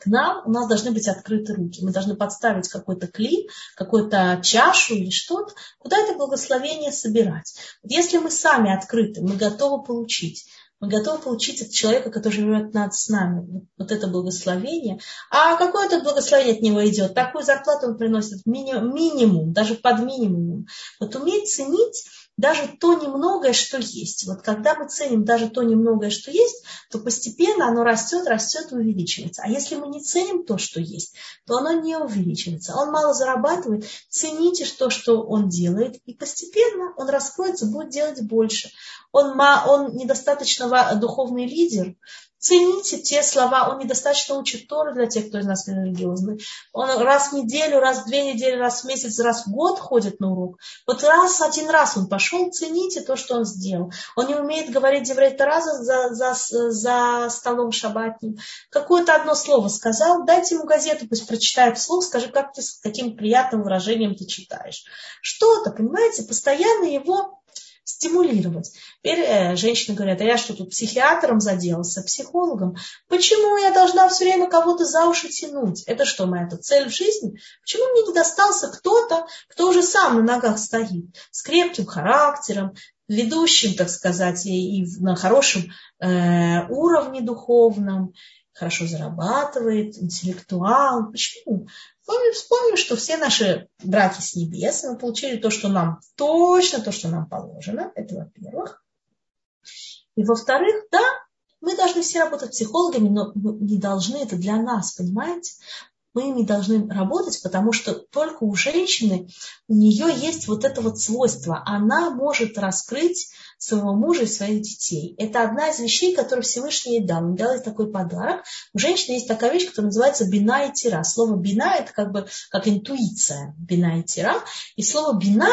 к нам у нас должны быть открыты руки. Мы должны подставить какой-то клей, какую-то чашу или что-то, куда это благословение собирать. Вот если мы сами открыты, мы готовы получить. Мы готовы получить от человека, который живет над с нами, вот это благословение. А какое это благословение от него идет? Такую зарплату он приносит минимум, даже под минимумом. Вот уметь ценить даже то немногое, что есть. Вот когда мы ценим даже то немногое, что есть, то постепенно оно растет, растет и увеличивается. А если мы не ценим то, что есть, то оно не увеличивается. Он мало зарабатывает, цените то, что он делает, и постепенно он раскроется, будет делать больше. Он, он недостаточно духовный лидер, Цените те слова. Он недостаточно учит Торы для тех, кто из нас религиозный. Он раз в неделю, раз в две недели, раз в месяц, раз в год ходит на урок. Вот раз, один раз он пошел, цените то, что он сделал. Он не умеет говорить деврей раза за, за, за столом шабатним. Какое-то одно слово сказал, дайте ему газету, пусть прочитает вслух, скажи, как ты, с каким приятным выражением ты читаешь. Что-то, понимаете, постоянно его стимулировать. Теперь э, женщины говорят, а я что тут психиатром заделался, психологом? Почему я должна все время кого-то за уши тянуть? Это что, моя -то цель в жизни? Почему мне не достался кто-то, кто уже сам на ногах стоит, с крепким характером, ведущим, так сказать, и, на хорошем э, уровне духовном, хорошо зарабатывает, интеллектуал. Почему? Вспомним, вспомним, что все наши браки с небес, мы получили то, что нам точно, то, что нам положено. Это во-первых. И во-вторых, да, мы должны все работать психологами, но не должны, это для нас, понимаете? Мы ими должны работать, потому что только у женщины, у нее есть вот это вот свойство. Она может раскрыть своего мужа и своих детей. Это одна из вещей, которую Всевышний ей дал. Он дал ей такой подарок. У женщины есть такая вещь, которая называется бина и тира. Слово бина это как бы как интуиция. Бина и тира. И слово бина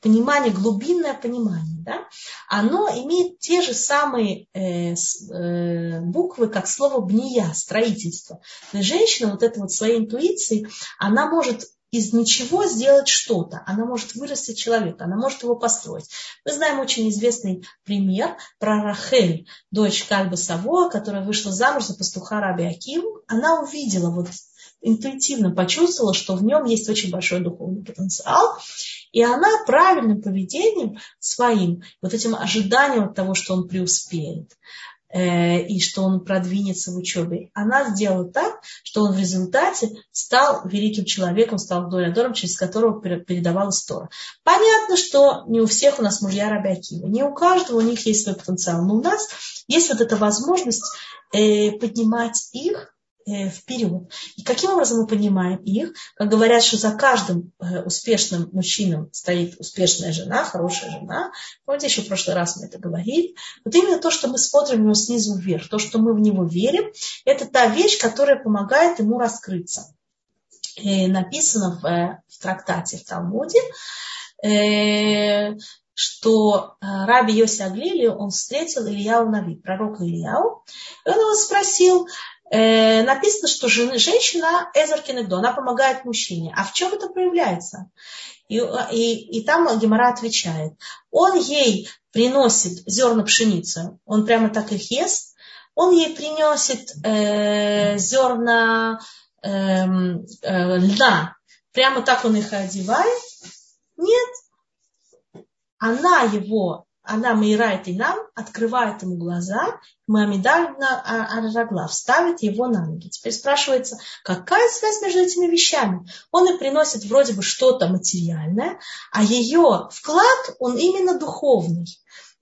понимание, глубинное понимание, да, оно имеет те же самые э, э, буквы, как слово бния, строительство. Есть женщина вот этой вот своей интуицией, она может из ничего сделать что-то. Она может вырастить человека, она может его построить. Мы знаем очень известный пример про Рахель, дочь Кальба Саво, которая вышла замуж за пастуха Раби Аким. Она увидела вот интуитивно почувствовала, что в нем есть очень большой духовный потенциал, и она правильным поведением своим, вот этим ожиданием от того, что он преуспеет, Э, и что он продвинется в учебе. Она сделала так, что он в результате стал великим человеком, стал Дором, через которого передавалась Тора. Понятно, что не у всех у нас мужья Рабиакива, не у каждого у них есть свой потенциал, но у нас есть вот эта возможность э, поднимать их вперед. И каким образом мы понимаем их? Как говорят, что за каждым э, успешным мужчиной стоит успешная жена, хорошая жена. Помните, еще в прошлый раз мы это говорили. Вот именно то, что мы смотрим в него снизу вверх, то, что мы в него верим, это та вещь, которая помогает ему раскрыться. И написано в, э, в трактате в Талмуде, что Раби Йоси Аглили, он встретил Ильяу Нави, пророка Ильяу, и он его спросил, э, написано, что женщина Эзер Кенегдо, она помогает мужчине. А в чем это проявляется? И, и, и там Гемора отвечает. Он ей приносит зерна пшеницы, он прямо так их ест, он ей приносит э, зерна э, э, льна, прямо так он их одевает. Нет. Она его она Мейрает и нам, открывает ему глаза, Мамидальна Аррагла вставит его на ноги. Теперь спрашивается, какая связь между этими вещами? Он и приносит вроде бы что-то материальное, а ее вклад, он именно духовный.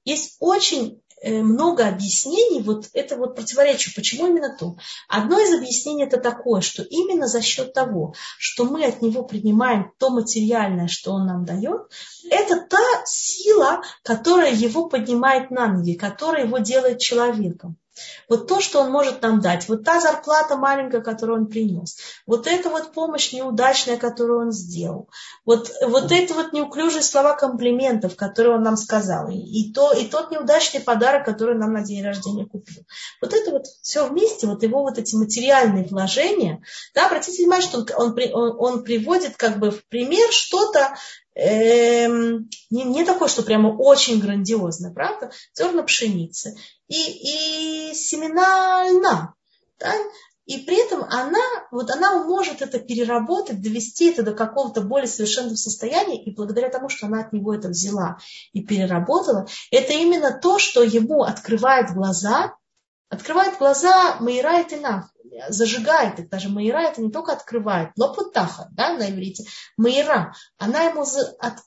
Есть очень много объяснений, вот это вот противоречие, почему именно то. Одно из объяснений это такое, что именно за счет того, что мы от него принимаем то материальное, что он нам дает, это та сила, которая его поднимает на ноги, которая его делает человеком. Вот то, что он может нам дать, вот та зарплата маленькая, которую он принес, вот эта вот помощь неудачная, которую он сделал, вот, вот эти вот неуклюжие слова комплиментов, которые он нам сказал, и, и, то, и тот неудачный подарок, который нам на день рождения купил. Вот это вот все вместе, вот его вот эти материальные вложения, да, обратите внимание, что он, он, он, он приводит как бы в пример что-то, эм, не, не такое, что прямо очень грандиозное, правда? Зерна пшеницы и, и семена льна. Да? И при этом она, вот она может это переработать, довести это до какого-то более совершенного состояния, и благодаря тому, что она от него это взяла и переработала, это именно то, что ему открывает глаза, открывает глаза Майра и Тинах зажигает их, даже Майра это не только открывает, лопутаха, да, на иврите, Майра, она, ему,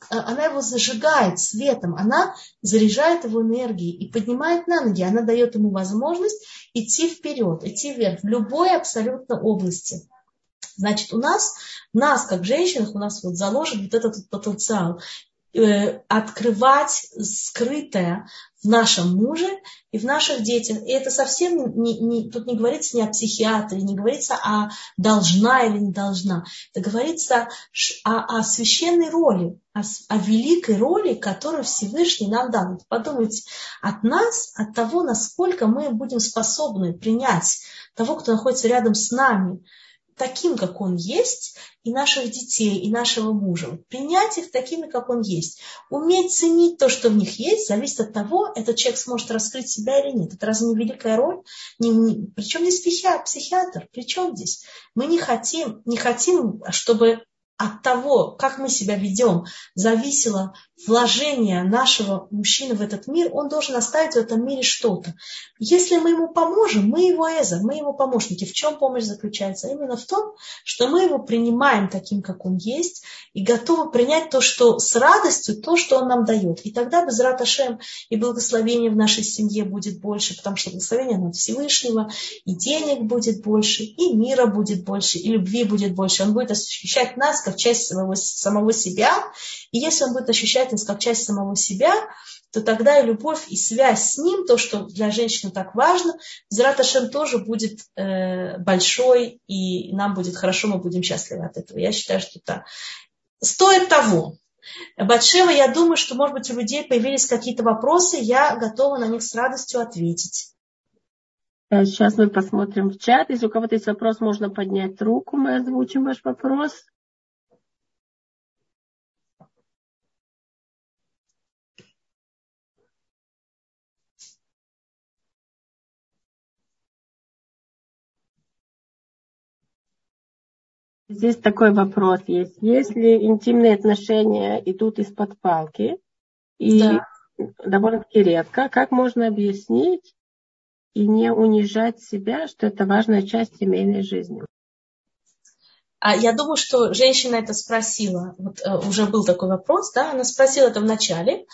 она его зажигает светом, она заряжает его энергией и поднимает на ноги, она дает ему возможность идти вперед, идти вверх в любой абсолютно области. Значит, у нас, нас, как женщинах, у нас вот заложен вот этот потенциал. э, открывать скрытое в нашем муже и в наших детях. И это совсем не, не, тут не говорится не о психиатре, не говорится о должна или не должна. Это говорится о, о священной роли, о, о великой роли, которую Всевышний нам дал. Подумайте, от нас, от того, насколько мы будем способны принять того, кто находится рядом с нами, таким, как он есть, и наших детей, и нашего мужа. Принять их такими, как он есть. Уметь ценить то, что в них есть, зависит от того, этот человек сможет раскрыть себя или нет. Это разве не великая роль? Не, не, причем здесь психиатр? Причем здесь? Мы не хотим, не хотим, чтобы от того, как мы себя ведем, зависело вложение нашего мужчины в этот мир, он должен оставить в этом мире что-то. Если мы ему поможем, мы его эзер, мы его помощники. В чем помощь заключается? Именно в том, что мы его принимаем таким, как он есть, и готовы принять то, что с радостью, то, что он нам дает. И тогда без Раташем и благословения в нашей семье будет больше, потому что благословение от Всевышнего, и денег будет больше, и мира будет больше, и любви будет больше. Он будет ощущать нас как часть самого, самого себя. И если он будет ощущать нас как часть самого себя, то тогда и любовь, и связь с ним, то, что для женщины так важно, Зраташем тоже будет э, большой, и нам будет хорошо, мы будем счастливы от этого. Я считаю, что это стоит того. Батшева, я думаю, что, может быть, у людей появились какие-то вопросы, я готова на них с радостью ответить. Сейчас мы посмотрим в чат. Если у кого-то есть вопрос, можно поднять руку, мы озвучим ваш вопрос. Здесь такой вопрос есть. Если интимные отношения идут из-под палки, и да. довольно-таки редко, как можно объяснить и не унижать себя, что это важная часть семейной жизни? А я думаю, что женщина это спросила. Вот, э, уже был такой вопрос, да, она спросила это в начале.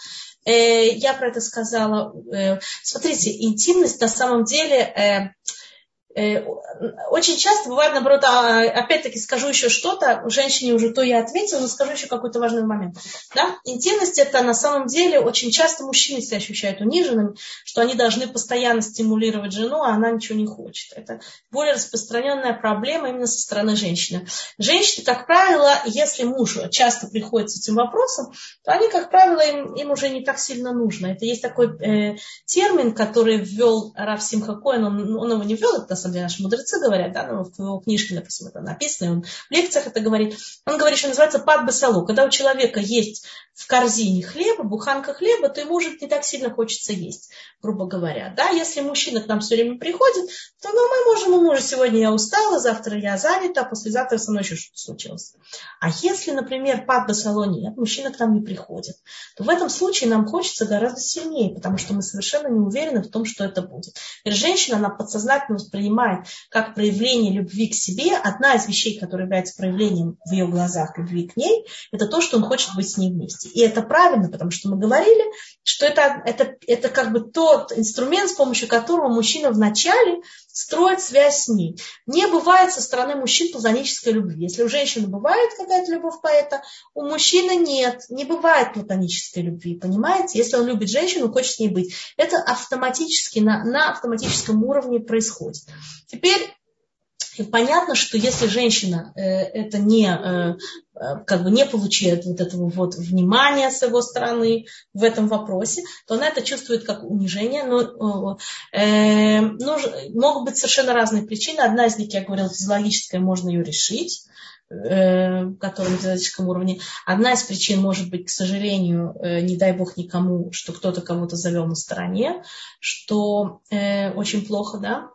Э, я про это сказала. Э, смотрите, интимность на самом деле очень часто бывает, наоборот, а, опять-таки скажу еще что-то, женщине уже то я ответила, но скажу еще какой-то важный момент. Да? Интимность это на самом деле очень часто мужчины себя ощущают униженными, что они должны постоянно стимулировать жену, а она ничего не хочет. Это более распространенная проблема именно со стороны женщины. Женщины, как правило, если муж часто приходит с этим вопросом, то они, как правило, им, им уже не так сильно нужно. Это есть такой э, термин, который ввел Раф Симха Коэн, он, он его не ввел, это самом деле наши мудрецы говорят, да, ну, в его книжке, допустим, это написано, и он в лекциях это говорит. Он говорит, что называется пад басалу. Когда у человека есть в корзине хлеба, буханка хлеба, то ему уже не так сильно хочется есть, грубо говоря. Да? Если мужчина к нам все время приходит, то ну, мы можем ему уже сегодня я устала, завтра я занята, а послезавтра со мной еще что-то случилось. А если, например, пад басалу нет, мужчина к нам не приходит, то в этом случае нам хочется гораздо сильнее, потому что мы совершенно не уверены в том, что это будет. И женщина, она подсознательно воспринимает воспринимает как проявление любви к себе, одна из вещей, которая является проявлением в ее глазах любви к ней, это то, что он хочет быть с ней вместе. И это правильно, потому что мы говорили, что это, это, это как бы тот инструмент, с помощью которого мужчина вначале строит связь с ней. Не бывает со стороны мужчин платонической любви. Если у женщины бывает какая-то любовь поэта, у мужчины нет, не бывает платонической любви, понимаете? Если он любит женщину, хочет с ней быть. Это автоматически, на, на автоматическом уровне происходит. Теперь и понятно, что если женщина э, это не, э, э, как бы не получает вот этого вот внимания с его стороны в этом вопросе, то она это чувствует как унижение. Но, э, но могут быть совершенно разные причины. Одна из них, я говорила, физиологическая, можно ее решить которая на физическом уровне. Одна из причин может быть, к сожалению, не дай бог никому, что кто-то кого-то завел на стороне, что э, очень плохо, да.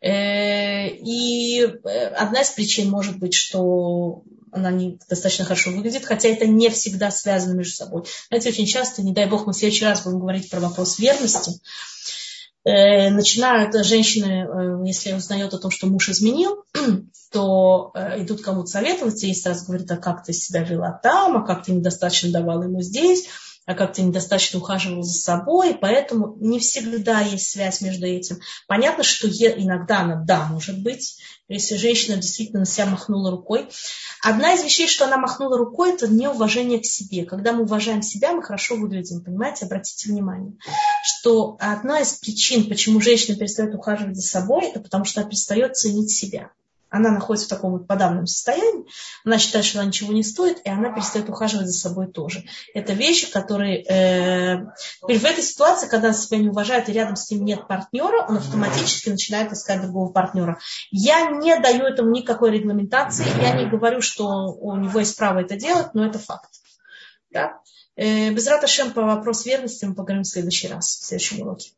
Э, и э, одна из причин может быть, что она не достаточно хорошо выглядит, хотя это не всегда связано между собой. Знаете, очень часто, не дай бог, мы в следующий раз будем говорить про вопрос верности, э, начинают женщины, если узнают о том, что муж изменил, то идут кому-то советоваться, и сразу говорят, а как ты себя вела там, а как ты недостаточно давала ему здесь, как-то недостаточно ухаживал за собой, поэтому не всегда есть связь между этим. Понятно, что иногда она, да, может быть, если женщина действительно на себя махнула рукой. Одна из вещей, что она махнула рукой, это неуважение к себе. Когда мы уважаем себя, мы хорошо выглядим, понимаете, обратите внимание, что одна из причин, почему женщина перестает ухаживать за собой, это потому что она перестает ценить себя она находится в таком вот подавленном состоянии, она считает, что она ничего не стоит, и она перестает ухаживать за собой тоже. Это вещи, которые... Э, в этой ситуации, когда она себя не уважает и рядом с ним нет партнера, он автоматически начинает искать другого партнера. Я не даю этому никакой регламентации, я не говорю, что у него есть право это делать, но это факт. Да? Э, без Раташем по вопросу верности мы поговорим в следующий раз, в следующем уроке.